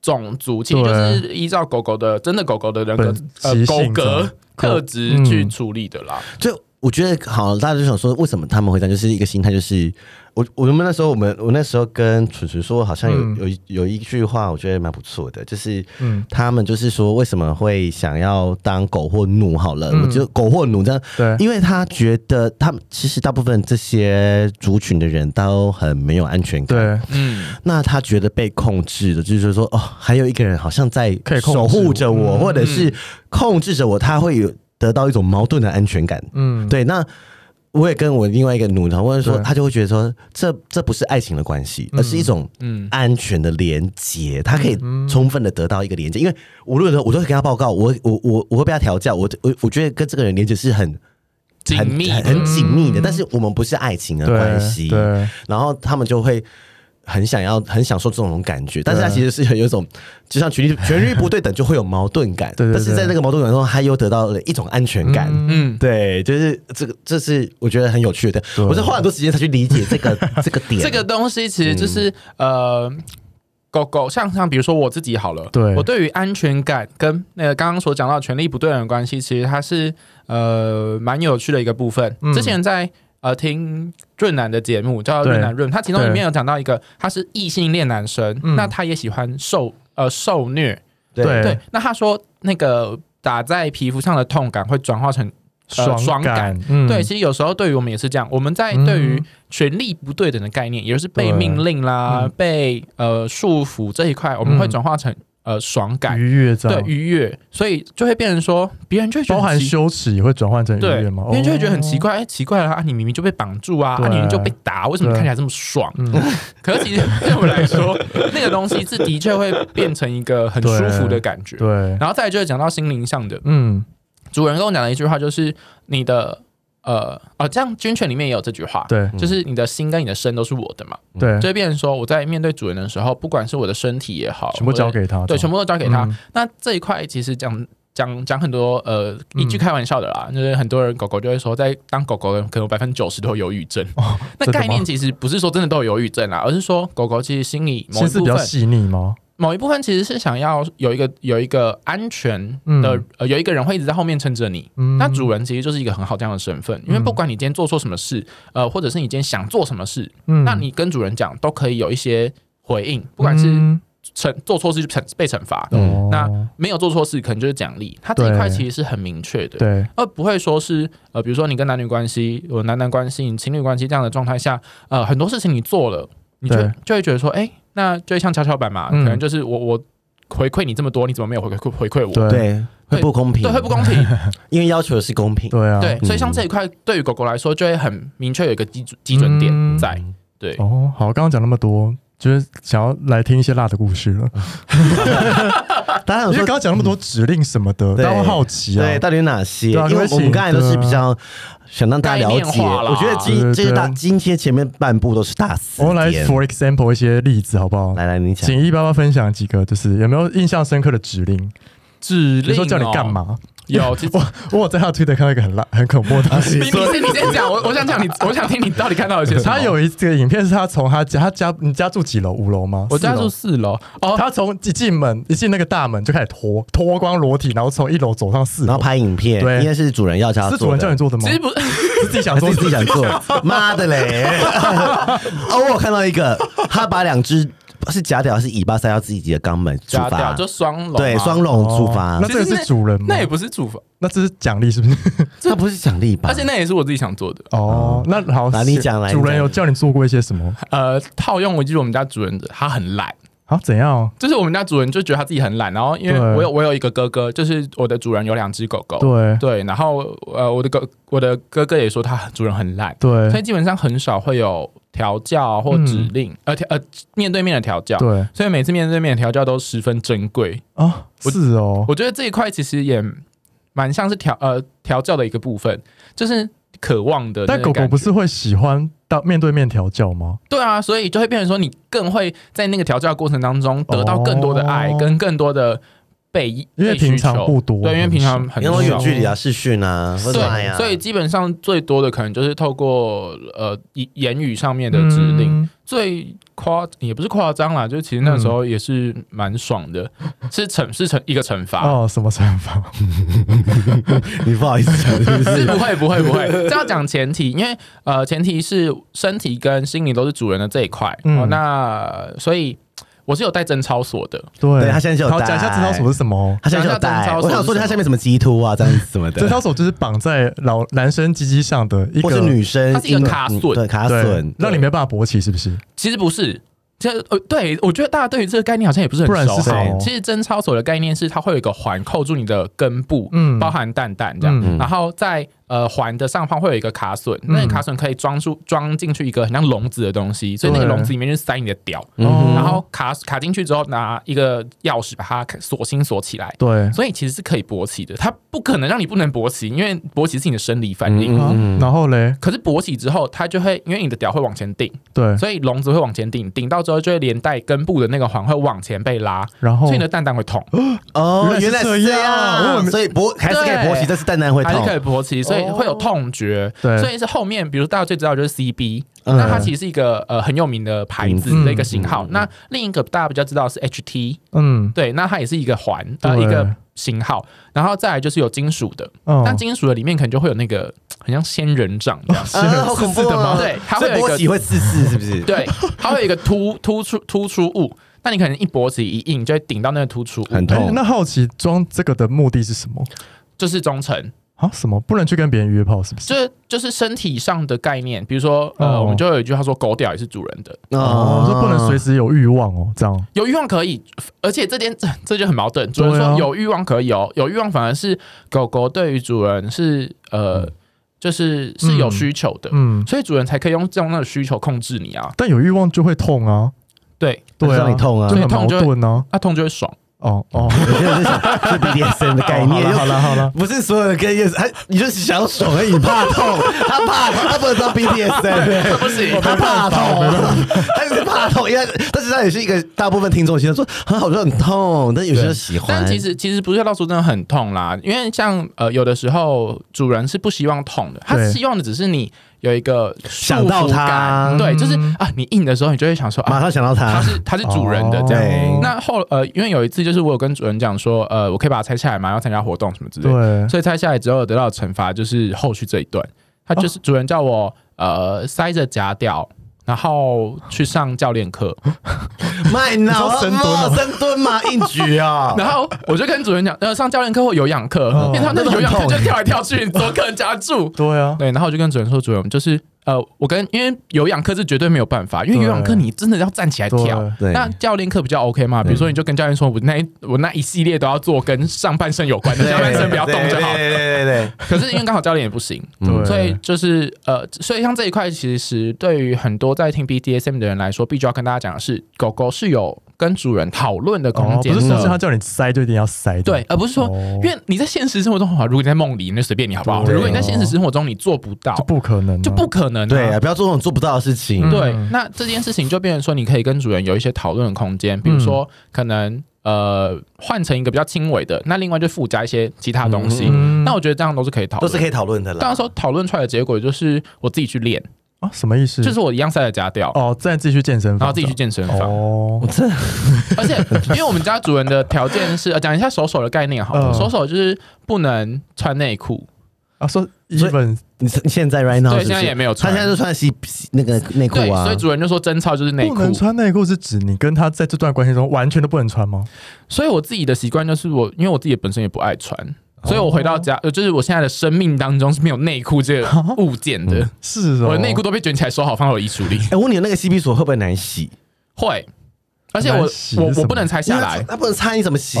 种族其实就是依照狗狗的真的狗狗的人格呃狗格特质去处理的啦。就我觉得好，大家就想说，为什么他们会这样？就是一个心态，就是。我我们那时候，我们我那时候跟楚楚说，好像有、嗯、有有一句话，我觉得蛮不错的，就是，嗯，他们就是说，为什么会想要当狗或奴？好了，嗯、就狗或奴这样，对，因为他觉得他们其实大部分这些族群的人都很没有安全感，对，嗯，那他觉得被控制的，就是说，哦，还有一个人好像在守护着我，我嗯、或者是控制着我，他会有得到一种矛盾的安全感，嗯，对，那。我也跟我另外一个女同事说，她就会觉得说，这这不是爱情的关系，而是一种安全的连接，她可以充分的得到一个连接。因为无论如何，我都会跟她报告，我我我我会被她调教，我我我觉得跟这个人连接是很紧密、很紧密的，但是我们不是爱情的关系。对，然后他们就会。很想要，很享受这种感觉，但是他其实是有一种，就像权力 权力不对等，就会有矛盾感。对，但是在那个矛盾感中，他又得到了一种安全感。嗯，对，就是这个，这是我觉得很有趣的。我是花很多时间才去理解这个 这个点。这个东西其实就是呃，狗狗像像比如说我自己好了，对我对于安全感跟那个刚刚所讲到权力不对等的关系，其实它是呃蛮有趣的一个部分。之前在。呃，听润南的节目叫润南润，他其中里面有讲到一个，他是异性恋男生，那他也喜欢受呃受虐，对。对。那他说那个打在皮肤上的痛感会转化成。呃、爽感，嗯、对，其实有时候对于我们也是这样。我们在对于权力不对等的概念，嗯、也就是被命令啦、嗯、被呃束缚这一块，我们会转化成、嗯、呃爽感、愉悦，对愉悦，所以就会变成说，别人就会觉得包含羞耻也会转换成愉悦吗？别人就会觉得很奇怪，哎、欸，奇怪了啊！你明明就被绑住啊，啊，你明明就被打，为什么看起来这么爽？嗯、可是其实对我们来说，那个东西是的确会变成一个很舒服的感觉。对，对然后再来就是讲到心灵上的，嗯。主人跟我讲的一句话就是：“你的呃哦，这样军犬里面也有这句话，对，就是你的心跟你的身都是我的嘛，对，就变成说我在面对主人的时候，不管是我的身体也好，全部交给他，对，全部都交给他。嗯、那这一块其实讲讲讲很多呃一句开玩笑的啦，嗯、就是很多人狗狗就会说，在当狗狗的可能有百分之九十都有忧郁症。哦、那概念其实不是说真的都有忧郁症啦，而是说狗狗其实心里某一部分其实比较细腻吗？”某一部分其实是想要有一个有一个安全的、嗯、呃，有一个人会一直在后面撑着你。嗯、那主人其实就是一个很好这样的身份，因为不管你今天做错什么事，呃，或者是你今天想做什么事，嗯、那你跟主人讲都可以有一些回应，不管是惩做错事就惩被惩罚，嗯、那没有做错事可能就是奖励。它这一块其实是很明确的，对，而不会说是呃，比如说你跟男女关系、有男男关系、情侣关系这样的状态下，呃，很多事情你做了，你就对。就会觉得说，哎、欸。那就像跷跷板嘛，可能就是我我回馈你这么多，你怎么没有回馈回馈我？对，会不公平，对，会不公平，因为要求的是公平。对啊，对，所以像这一块对于狗狗来说，就会很明确有一个基准基准点在。对，哦，好，刚刚讲那么多，就是想要来听一些辣的故事了。大家，因为刚刚讲那么多指令什么的，大家会好奇啊，对，到底有哪些？因为我们刚才都是比较。想让大家了解，我觉得今这个大今天前面半部都是大词。我们来，for example，一些例子好不好？来来，你讲，请一八八分享几个，就是有没有印象深刻的指令？指令，说叫你干嘛？有，我我在他推特看到一个很辣、很恐怖的东西。你先你先讲，我我想讲你，我想听你到底看到了些什么。他有一个影片是他从他家，他家你家住几楼？五楼吗？我家住四楼。哦，他从一进门一进那个大门就开始脱脱光裸体，然后从一楼走上四楼，然后拍影片。对，应该是主人要叫，是主人叫你做的吗？其实不是，是自己想做，自己想做。妈的嘞！哦，我有看到一个，他把两只。是假屌，是尾巴塞到自己的肛门出发，假屌就双龙，对，双龙出发。那这个是主人吗？那也不是主罚，那这是奖励是不是？这不是奖励吧？而且那也是我自己想做的。哦，那好，那你讲来，主人有叫你做过一些什么？呃，套用我记得我们家主人的，他很懒。好，怎样？就是我们家主人就觉得他自己很懒，然后因为我有我有一个哥哥，就是我的主人有两只狗狗，对对，然后呃，我的哥我的哥哥也说他主人很懒，对，所以基本上很少会有。调教或指令，呃呃，面对面的调教，对，所以每次面对面的调教都十分珍贵啊。是哦，我觉得这一块其实也蛮像是调呃调教的一个部分，就是渴望的。但狗狗不是会喜欢到面对面调教吗？对啊，所以就会变成说，你更会在那个调教过程当中得到更多的爱跟更多的。被因为平常不多，对，因为平常很多远距离啊、视讯啊，对，所以基本上最多的可能就是透过呃言言语上面的指令，最夸也不是夸张啦，就其实那时候也是蛮爽的，是惩是惩一个惩罚。哦，什么惩罚？你不好意思讲，是不会不会不会，这要讲前提，因为呃前提是身体跟心理都是主人的这一块，哦，那所以。我是有带贞操锁的，对，他现在就有带。好，讲一下贞操锁是什么？他现在就有带。我想说，他下面什么鸡突啊，这样子什么的。贞操锁就是绑在老男生鸡鸡上的一个，或是女生，它是一个卡榫，对，卡榫，让你没办法勃起，是不是？其实不是。这呃，对我觉得大家对于这个概念好像也不是很熟。其实贞操锁的概念是它会有一个环扣住你的根部，嗯，包含蛋蛋这样，然后在。呃，环的上方会有一个卡榫，那个卡榫可以装出装进去一个很像笼子的东西，所以那个笼子里面就是塞你的屌，然后卡卡进去之后拿一个钥匙把它锁芯锁起来。对，所以其实是可以勃起的，它不可能让你不能勃起，因为勃起是你的生理反应。然后嘞，可是勃起之后，它就会因为你的屌会往前顶，对，所以笼子会往前顶，顶到之后就会连带根部的那个环会往前被拉，然后？所以你的蛋蛋会痛。哦，原来是这样，所以勃还是可以勃起，但是蛋蛋会痛，还是可以勃起，所以会有痛觉，对，所以是后面，比如大家最知道就是 CB，那它其实是一个呃很有名的牌子的一个型号。那另一个大家比较知道是 HT，嗯，对，那它也是一个环呃一个型号。然后再来就是有金属的，那金属的里面可能就会有那个很像仙人掌这样，好恐怖的吗？对，它会有一个会刺刺是不是？对，它会有一个突 突出突出物。那你可能一脖子一硬就会顶到那个突出物，很痛。那好奇装这个的目的是什么？就是忠诚。啊，什么不能去跟别人约炮？是不是？就是就是身体上的概念，比如说，呃，哦、我们就有一句话说，狗屌也是主人的哦，说不能随时有欲望哦，这样有欲望可以，而且这点这 这就很矛盾。主人说有欲望可以哦，有欲望反而是狗狗对于主人是呃，就是是有需求的，嗯，嗯，所以主人才可以用这样的需求控制你啊。但有欲望就会痛啊，对，对啊，让你痛啊，就很矛盾呢，那痛就会爽。哦哦，有些人是想是 BDSM 的概念。好了好了，不是所有的跟 yes，他你就是想爽而已，你怕痛，他怕，他不知道 BDSM，不行，他怕痛，他就是怕痛，因为但是他也是一个大部分听众其实说很好，就很痛，但有些人喜欢。但其实其实不是要到说真的很痛啦，因为像呃有的时候主人是不希望痛的，他希望的只是你。有一个想到他，对，就是啊，你硬的时候，你就会想说，马上想到他，他是他是主人的这样。那后呃，因为有一次就是我有跟主人讲说，呃，我可以把它拆下来嘛？要参加活动什么之类的。对，所以拆下来之后得到的惩罚就是后续这一段，他就是主人叫我呃塞着夹吊。然后去上教练课，卖脑深蹲深蹲吗，硬举啊。然后我就跟主任讲，呃，上教练课或有氧课，因为他那个有氧课就跳来跳去，怎么可能夹住？对啊，对。然后我就跟主任说，主任就是。呃，我跟因为有氧课是绝对没有办法，因为有氧课你真的要站起来跳。那教练课比较 OK 嘛？比如说，你就跟教练说，我那一我那一系列都要做跟上半身有关的，下半身不要动就好。对对对。可是因为刚好教练也不行，所以就是呃，所以像这一块，其实对于很多在听 BDSM 的人来说，必须要跟大家讲的是，狗狗是有跟主人讨论的空间，不是说他叫你塞就一定要塞。对，而不是说，因为你在现实生活中，如果你在梦里，那随便你好不好？如果你在现实生活中你做不到，就不可能，就不可能。对啊，不要做那种。做不到的事情，对，那这件事情就变成说，你可以跟主人有一些讨论的空间，比如说可能呃换成一个比较轻微的，那另外就附加一些其他东西，那我觉得这样都是可以讨论，都是可以讨论的了。当然说讨论出来的结果就是我自己去练啊，什么意思？就是我一样塞了夹吊哦，再自己去健身房，然后自己去健身房哦。而且因为我们家主人的条件是，讲一下手手的概念好了，手手就是不能穿内裤啊，说基本。你现在 right now 对，现在也没有穿，他现在就穿西那个内裤啊。所以主人就说贞操就是内裤。不能穿内裤是指你跟他在这段关系中完全都不能穿吗？所以我自己的习惯就是我，因为我自己本身也不爱穿，所以我回到家，呃就是我现在的生命当中是没有内裤这个 物件的。是哦，我的内裤都被卷起来收好，放到我衣橱里。哎，我问你那个 CP 锁会不会难洗？会。而且我我我不能拆下来，它不能拆，你怎么洗？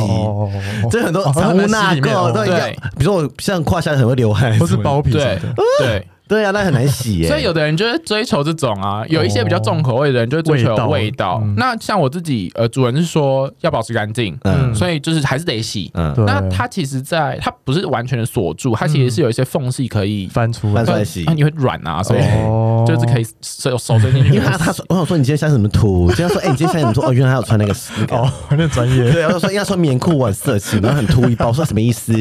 这很多藏污纳垢，对，比如说我像胯下很会流汗，不是包皮，对对。对啊，那很难洗耶。所以有的人就是追求这种啊，有一些比较重口味的人就会追求有味道。那像我自己，呃，主人是说要保持干净，嗯，所以就是还是得洗。嗯，那它其实在它不是完全的锁住，它其实是有一些缝隙可以翻出翻出来洗。那你会软啊，所以哦就是可以手手伸进去。因为他他说，我想说你今天穿什么图？今天说，哎，你今天穿什么图？哦，原来还有穿那个哦，很专业。对，我说应该说棉裤很色情，然后很突一包，我说什么意思？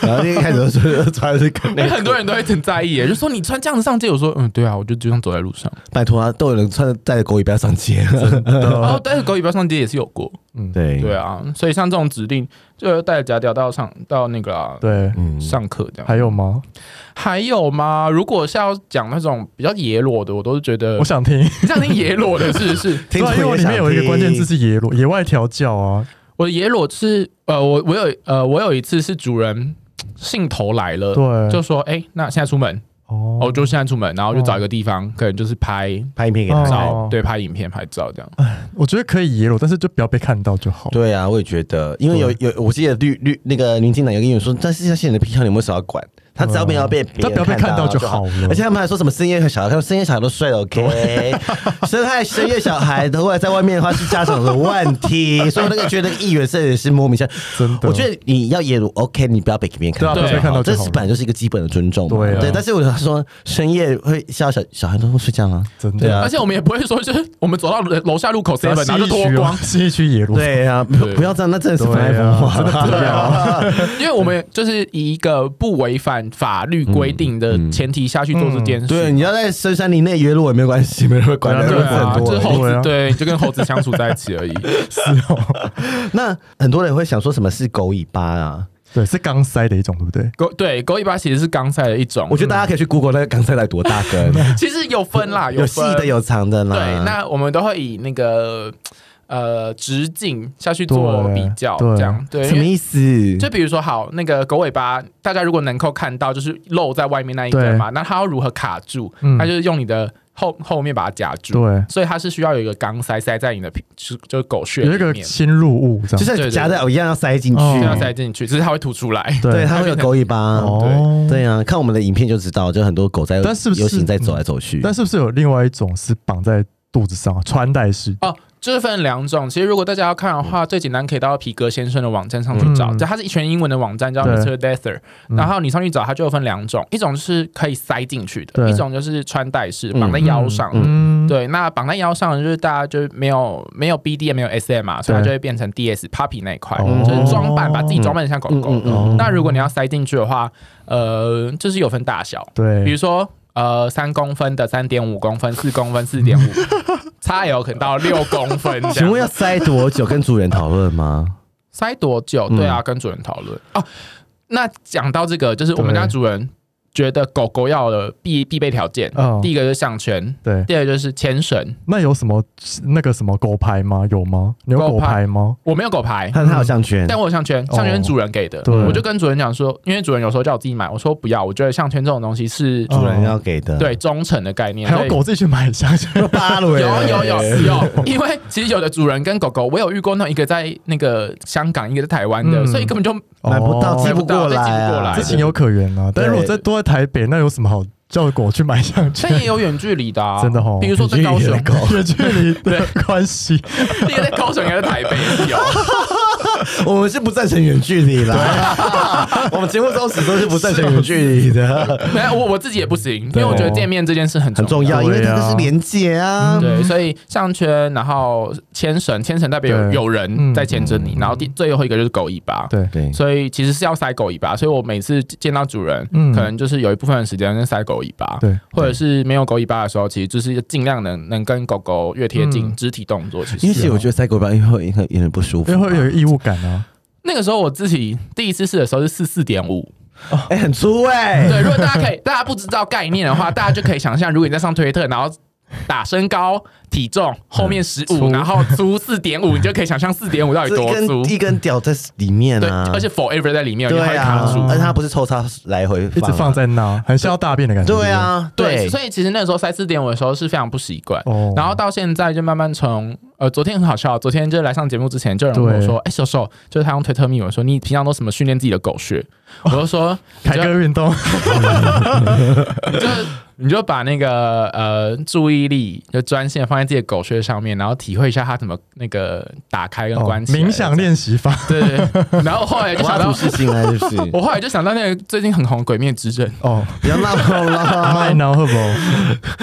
然后一开始就说穿的是，很多人都会很在意，就说你穿这样子上街我。说嗯，对啊，我就就像走在路上，拜托啊，都有人穿着带着狗尾巴上街，然后带着狗尾巴上街也是有过，嗯，对对啊，所以像这种指令，就带着假屌到上到那个啊，对，嗯，上课这样，还有吗？还有吗？如果是要讲那种比较野裸的，我都是觉得，我想听，你想听野裸的，是不是？听，因为里面有一个关键字是野裸，野外调教啊。我的野裸是呃，我我有呃，我有一次是主人兴头来了，对，就说哎，那现在出门。哦，我就现在出门，然后就找一个地方，可能就是拍拍影片给他照，对，拍影片拍照这样。哎，我觉得可以耶鲁，但是就不要被看到就好。对啊，我也觉得，因为有有，我记得绿绿那个林金南有跟你说，但是像现在的癖好你有没有少要管？他只要不要被别人看到就好。了，而且他们还说什么深夜和小孩，他说深夜小孩都睡了，OK？深害深夜小孩的话，在外面的话是家长的问题，所以那个觉得议员这也是莫名其妙。真的，我觉得你要野裸 OK，你不要被别人看到，被看到，这是本来就是一个基本的尊重。对对，但是我说深夜会吓小小孩都会睡觉吗？真的，而且我们也不会说，就是我们走到楼下路口 seven 然后就脱光，是一区野路。对啊，不要这样，那真的是妨碍风化，真的不要。因为我们就是以一个不违反法律规。定的前提下去做这件事，对，你要在深山林内约路也没关系，没人会管的。对啊，就是猴子，对，就跟猴子相处在一起而已。是哦，那很多人会想说什么是狗尾巴啊？对，是肛塞的一种，对不对？狗对狗尾巴其实是肛塞的一种。我觉得大家可以去 Google 那个肛塞来多大根。其实有分啦，有细的有长的啦。对，那我们都会以那个。呃直径下去做比较，这样对，什么意思？就比如说，好，那个狗尾巴，大家如果能够看到，就是露在外面那一根嘛，那它要如何卡住？它就是用你的。后后面把它夹住，对，所以它是需要有一个钢塞塞在你的皮，就就是狗穴有一个侵入物，就是夹在我一样要塞进去，要塞进去，只是它会吐出来，对，它会有狗尾巴，哦，对啊，看我们的影片就知道，就很多狗在游行在走来走去，但是不是有另外一种是绑在肚子上穿戴式？哦？就是分两种，其实如果大家要看的话，最简单可以到皮革先生的网站上去找，就它是一全英文的网站，叫 Mr. Deather。然后你上去找，它就分两种，一种是可以塞进去的，一种就是穿戴式绑在腰上。对，那绑在腰上就是大家就没有没有 BD 也没有 SM 嘛，所以它就会变成 DS Puppy 那一块，就是装扮，把自己装扮得像狗狗。那如果你要塞进去的话，呃，就是有分大小，对，比如说。呃，三公分的、三点五公分、四公分、四点五，XL 可能到六公分。请问要塞多久？跟主人讨论吗？塞多久？对啊，跟主人讨论。哦，那讲到这个，就是我们家主人。觉得狗狗要的必必备条件，第一个就是项圈，对，第二个就是牵绳。那有什么那个什么狗牌吗？有吗？有狗牌吗？我没有狗牌，但他有项圈，但我有项圈，项圈是主人给的。对。我就跟主人讲说，因为主人有时候叫我自己买，我说不要，我觉得项圈这种东西是主人要给的，对，忠诚的概念。还有狗自己去买项圈，有有有 有，因为其实有的主人跟狗狗，我有遇过那一个在那个香港，一个在台湾的，所以根本就买不到，寄不过来，这情有可原啊。但是如果在都在台北，那有什么？好叫狗去买相机，这也有远距离的，真的哦。比如说在高雄，远距离的 关系，一个在高雄，应该在台北有。我们是不赞成远距离啦，我们节目宗旨都是不赞成远距离的。没有，我我自己也不行，因为我觉得见面这件事很很重要，因为这个是连接啊。对，所以项圈，然后牵绳，牵绳代表有有人在牵着你，然后第最后一个就是狗尾巴。对。对，所以其实是要塞狗尾巴，所以我每次见到主人，可能就是有一部分的时间在塞狗尾巴，对，或者是没有狗尾巴的时候，其实就是尽量能能跟狗狗越贴近，肢体动作。其实，因为其实我觉得塞狗尾巴因为会有点不舒服，因为会有异物感啊。那个时候我自己第一次试的时候是四四点五，哎，很粗哎。对，如果大家可以，大家不知道概念的话，大家就可以想象，如果你在上推特，然后。打身高体重后面十五，然后粗四点五，你就可以想象四点五到底多粗。一根屌在里面啊，而且 forever 在里面，对啊，而且它不是抽插来回一直放在那，很像要大便的感觉。对啊，对，所以其实那个时候塞四点五的时候是非常不习惯，然后到现在就慢慢从呃，昨天很好笑，昨天就来上节目之前就有人跟我说，哎，秀秀，就是他用推特密我说，你平常都什么训练自己的狗血？我就说凯哥运动，就。你就把那个呃注意力就专线放在自己的狗穴上面，然后体会一下它怎么那个打开跟关起来。冥想练习法，对对。然后后来就想到，就是 我后来就想到那个最近很红《鬼灭之刃》哦，不要闹了，麦闹会不会？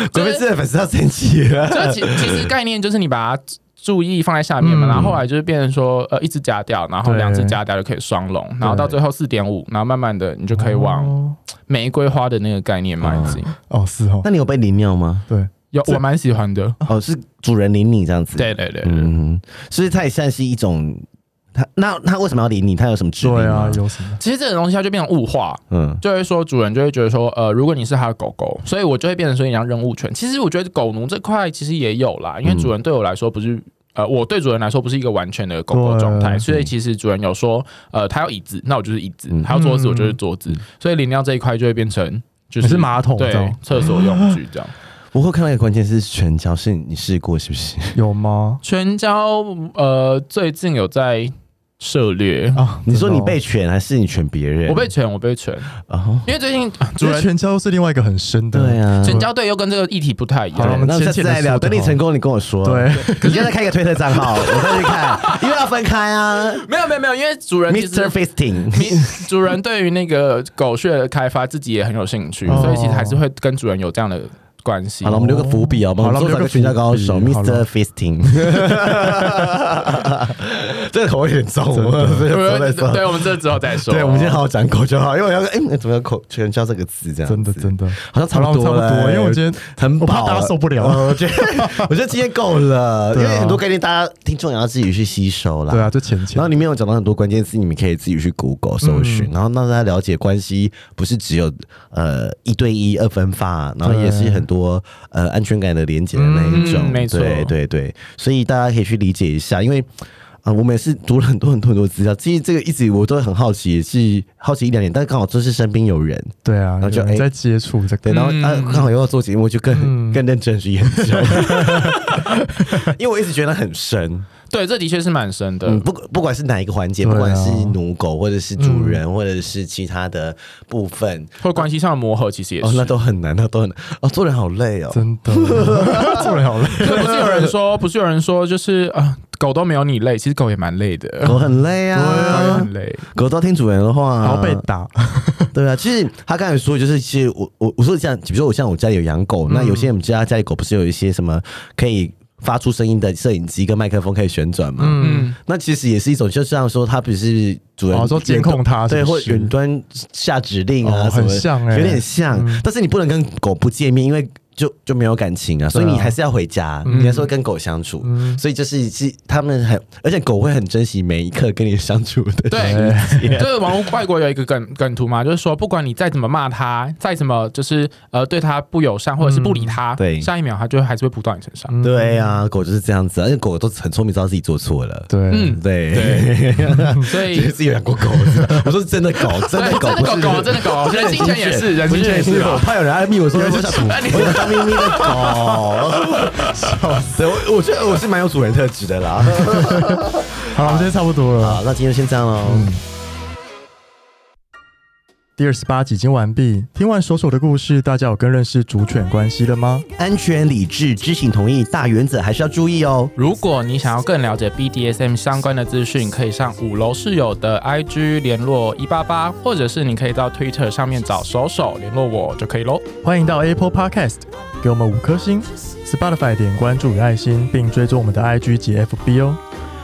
《鬼灭之刃》粉丝要生气了。就其其实概念就是你把它注意放在下面嘛，然后后来就是变成说呃一只夹掉，然后两只夹掉就可以双龙，然后到最后四点五，然后慢慢的你就可以往。玫瑰花的那个概念嘛，已经哦是哦，那你有被淋尿吗？对，有，我蛮喜欢的。哦，是主人领你这样子？对对对，嗯，所以它也算是一种，它那它为什么要理你？它有什么指令？对啊，有什么？其实这种东西它就变成物化，嗯，就会说主人就会觉得说，呃，如果你是他的狗狗，所以我就会变成说你要认物权。其实我觉得狗奴这块其实也有啦，因为主人对我来说不是。呃，我对主人来说不是一个完全的狗狗状态，所以其实主人有说，呃，他要椅子，那我就是椅子；他要桌子，我就是桌子。所以领尿这一块就会变成就是马桶，对，厕所用具这样。我会看到一个关键是全胶，是你试过是不是？有吗？全胶，呃，最近有在。涉猎啊！你说你被犬还是你犬别人？我被犬，我被犬啊！因为最近主人全胶是另外一个很深的，对啊，全胶对又跟这个议题不太一样。好，我们下次再聊。等你成功，你跟我说。对，你现在开一个推特账号，我再去看，因为要分开啊。没有没有没有，因为主人 Mr. Fisting，主人对于那个狗血的开发自己也很有兴趣，所以其实还是会跟主人有这样的。关系好了，我们留个伏笔哦。好了，我们做个全家高手，Mr. Fisting。这个口味有点重，对，我们这之后再说。对，我们先好好讲口就好，因为我要哎，怎么有口全叫这个字这样？真的真的，好像差不多差不多。因为我今天很怕大家受不了。我觉得 我觉得今天够了，因为很多概念大家听众也要自己去吸收啦。对啊，就浅浅。然后里面有讲到很多关键词，你们可以自己去 Google 搜寻，然后让大家了解关系不是只有呃一对一二分法，然后也是很。多呃安全感的连接的那一种，嗯、没错，对对对，所以大家可以去理解一下，因为。啊，我们也是读了很多很多很多资料，其实这个一直我都很好奇，也是好奇一两年，但是刚好就是身边有人，对啊，然后就哎在接触这个，对，然后啊刚好又要做节目，就更、嗯、更认真去研究，因为我一直觉得很深，对，这的确是蛮深的，嗯、不不管是哪一个环节，不管是奴狗或者是主人、嗯、或者是其他的部分，或关系上的磨合，其实也是，哦，那都很难，那都很难。哦，做人好累哦，真的，做人好累，不是有人说，不是有人说，就是啊。狗都没有你累，其实狗也蛮累的。狗很累啊，狗也很累。狗都听主人的话，然后被打。对啊，其实他刚才说，就是其实我我我说这样，比如说我像我家里有养狗，那有些我们家家里狗不是有一些什么可以发出声音的摄影机跟麦克风可以旋转嘛？嗯，那其实也是一种，就像说他不是主人说监控他，对，或远端下指令啊，很像哎，有点像，但是你不能跟狗不见面，因为。就就没有感情啊，所以你还是要回家，你还是会跟狗相处，嗯、所以就是是他们很，而且狗会很珍惜每一刻跟你相处的。对，就是网络外国有一个梗梗图嘛，就是说不管你再怎么骂它，再怎么就是呃对它不友善，或者是不理它，对，下一秒它就还是会扑到你身上。对啊，狗就是这样子，而且狗都很聪明，知道自己做错了。对，嗯，对。对，所以自己有养过狗，我说真的狗，真的狗，真的狗，真的狗，人精犬也是，人精犬也是。我怕有人爱密我说我想吐。咪咪的狗，笑死！我我觉得我是蛮有主人特质的啦。好了，我们今天差不多了。好，那今天就先这样喽。嗯第二十八集已经完毕，听完手手的故事，大家有更认识主犬关系了吗？安全、理智、知情同意，大原则还是要注意哦。如果你想要更了解 BDSM 相关的资讯，可以上五楼室友的 IG 联络一八八，或者是你可以到 Twitter 上面找手手联络我就可以喽。欢迎到 Apple Podcast 给我们五颗星，Spotify 点关注与爱心，并追踪我们的 IG 及 FB 哦。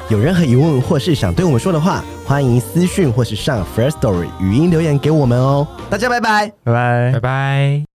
有任何疑问或是想对我们说的话，欢迎私讯或是上 Firstory 语音留言给我们哦。大家拜拜，拜拜，拜拜。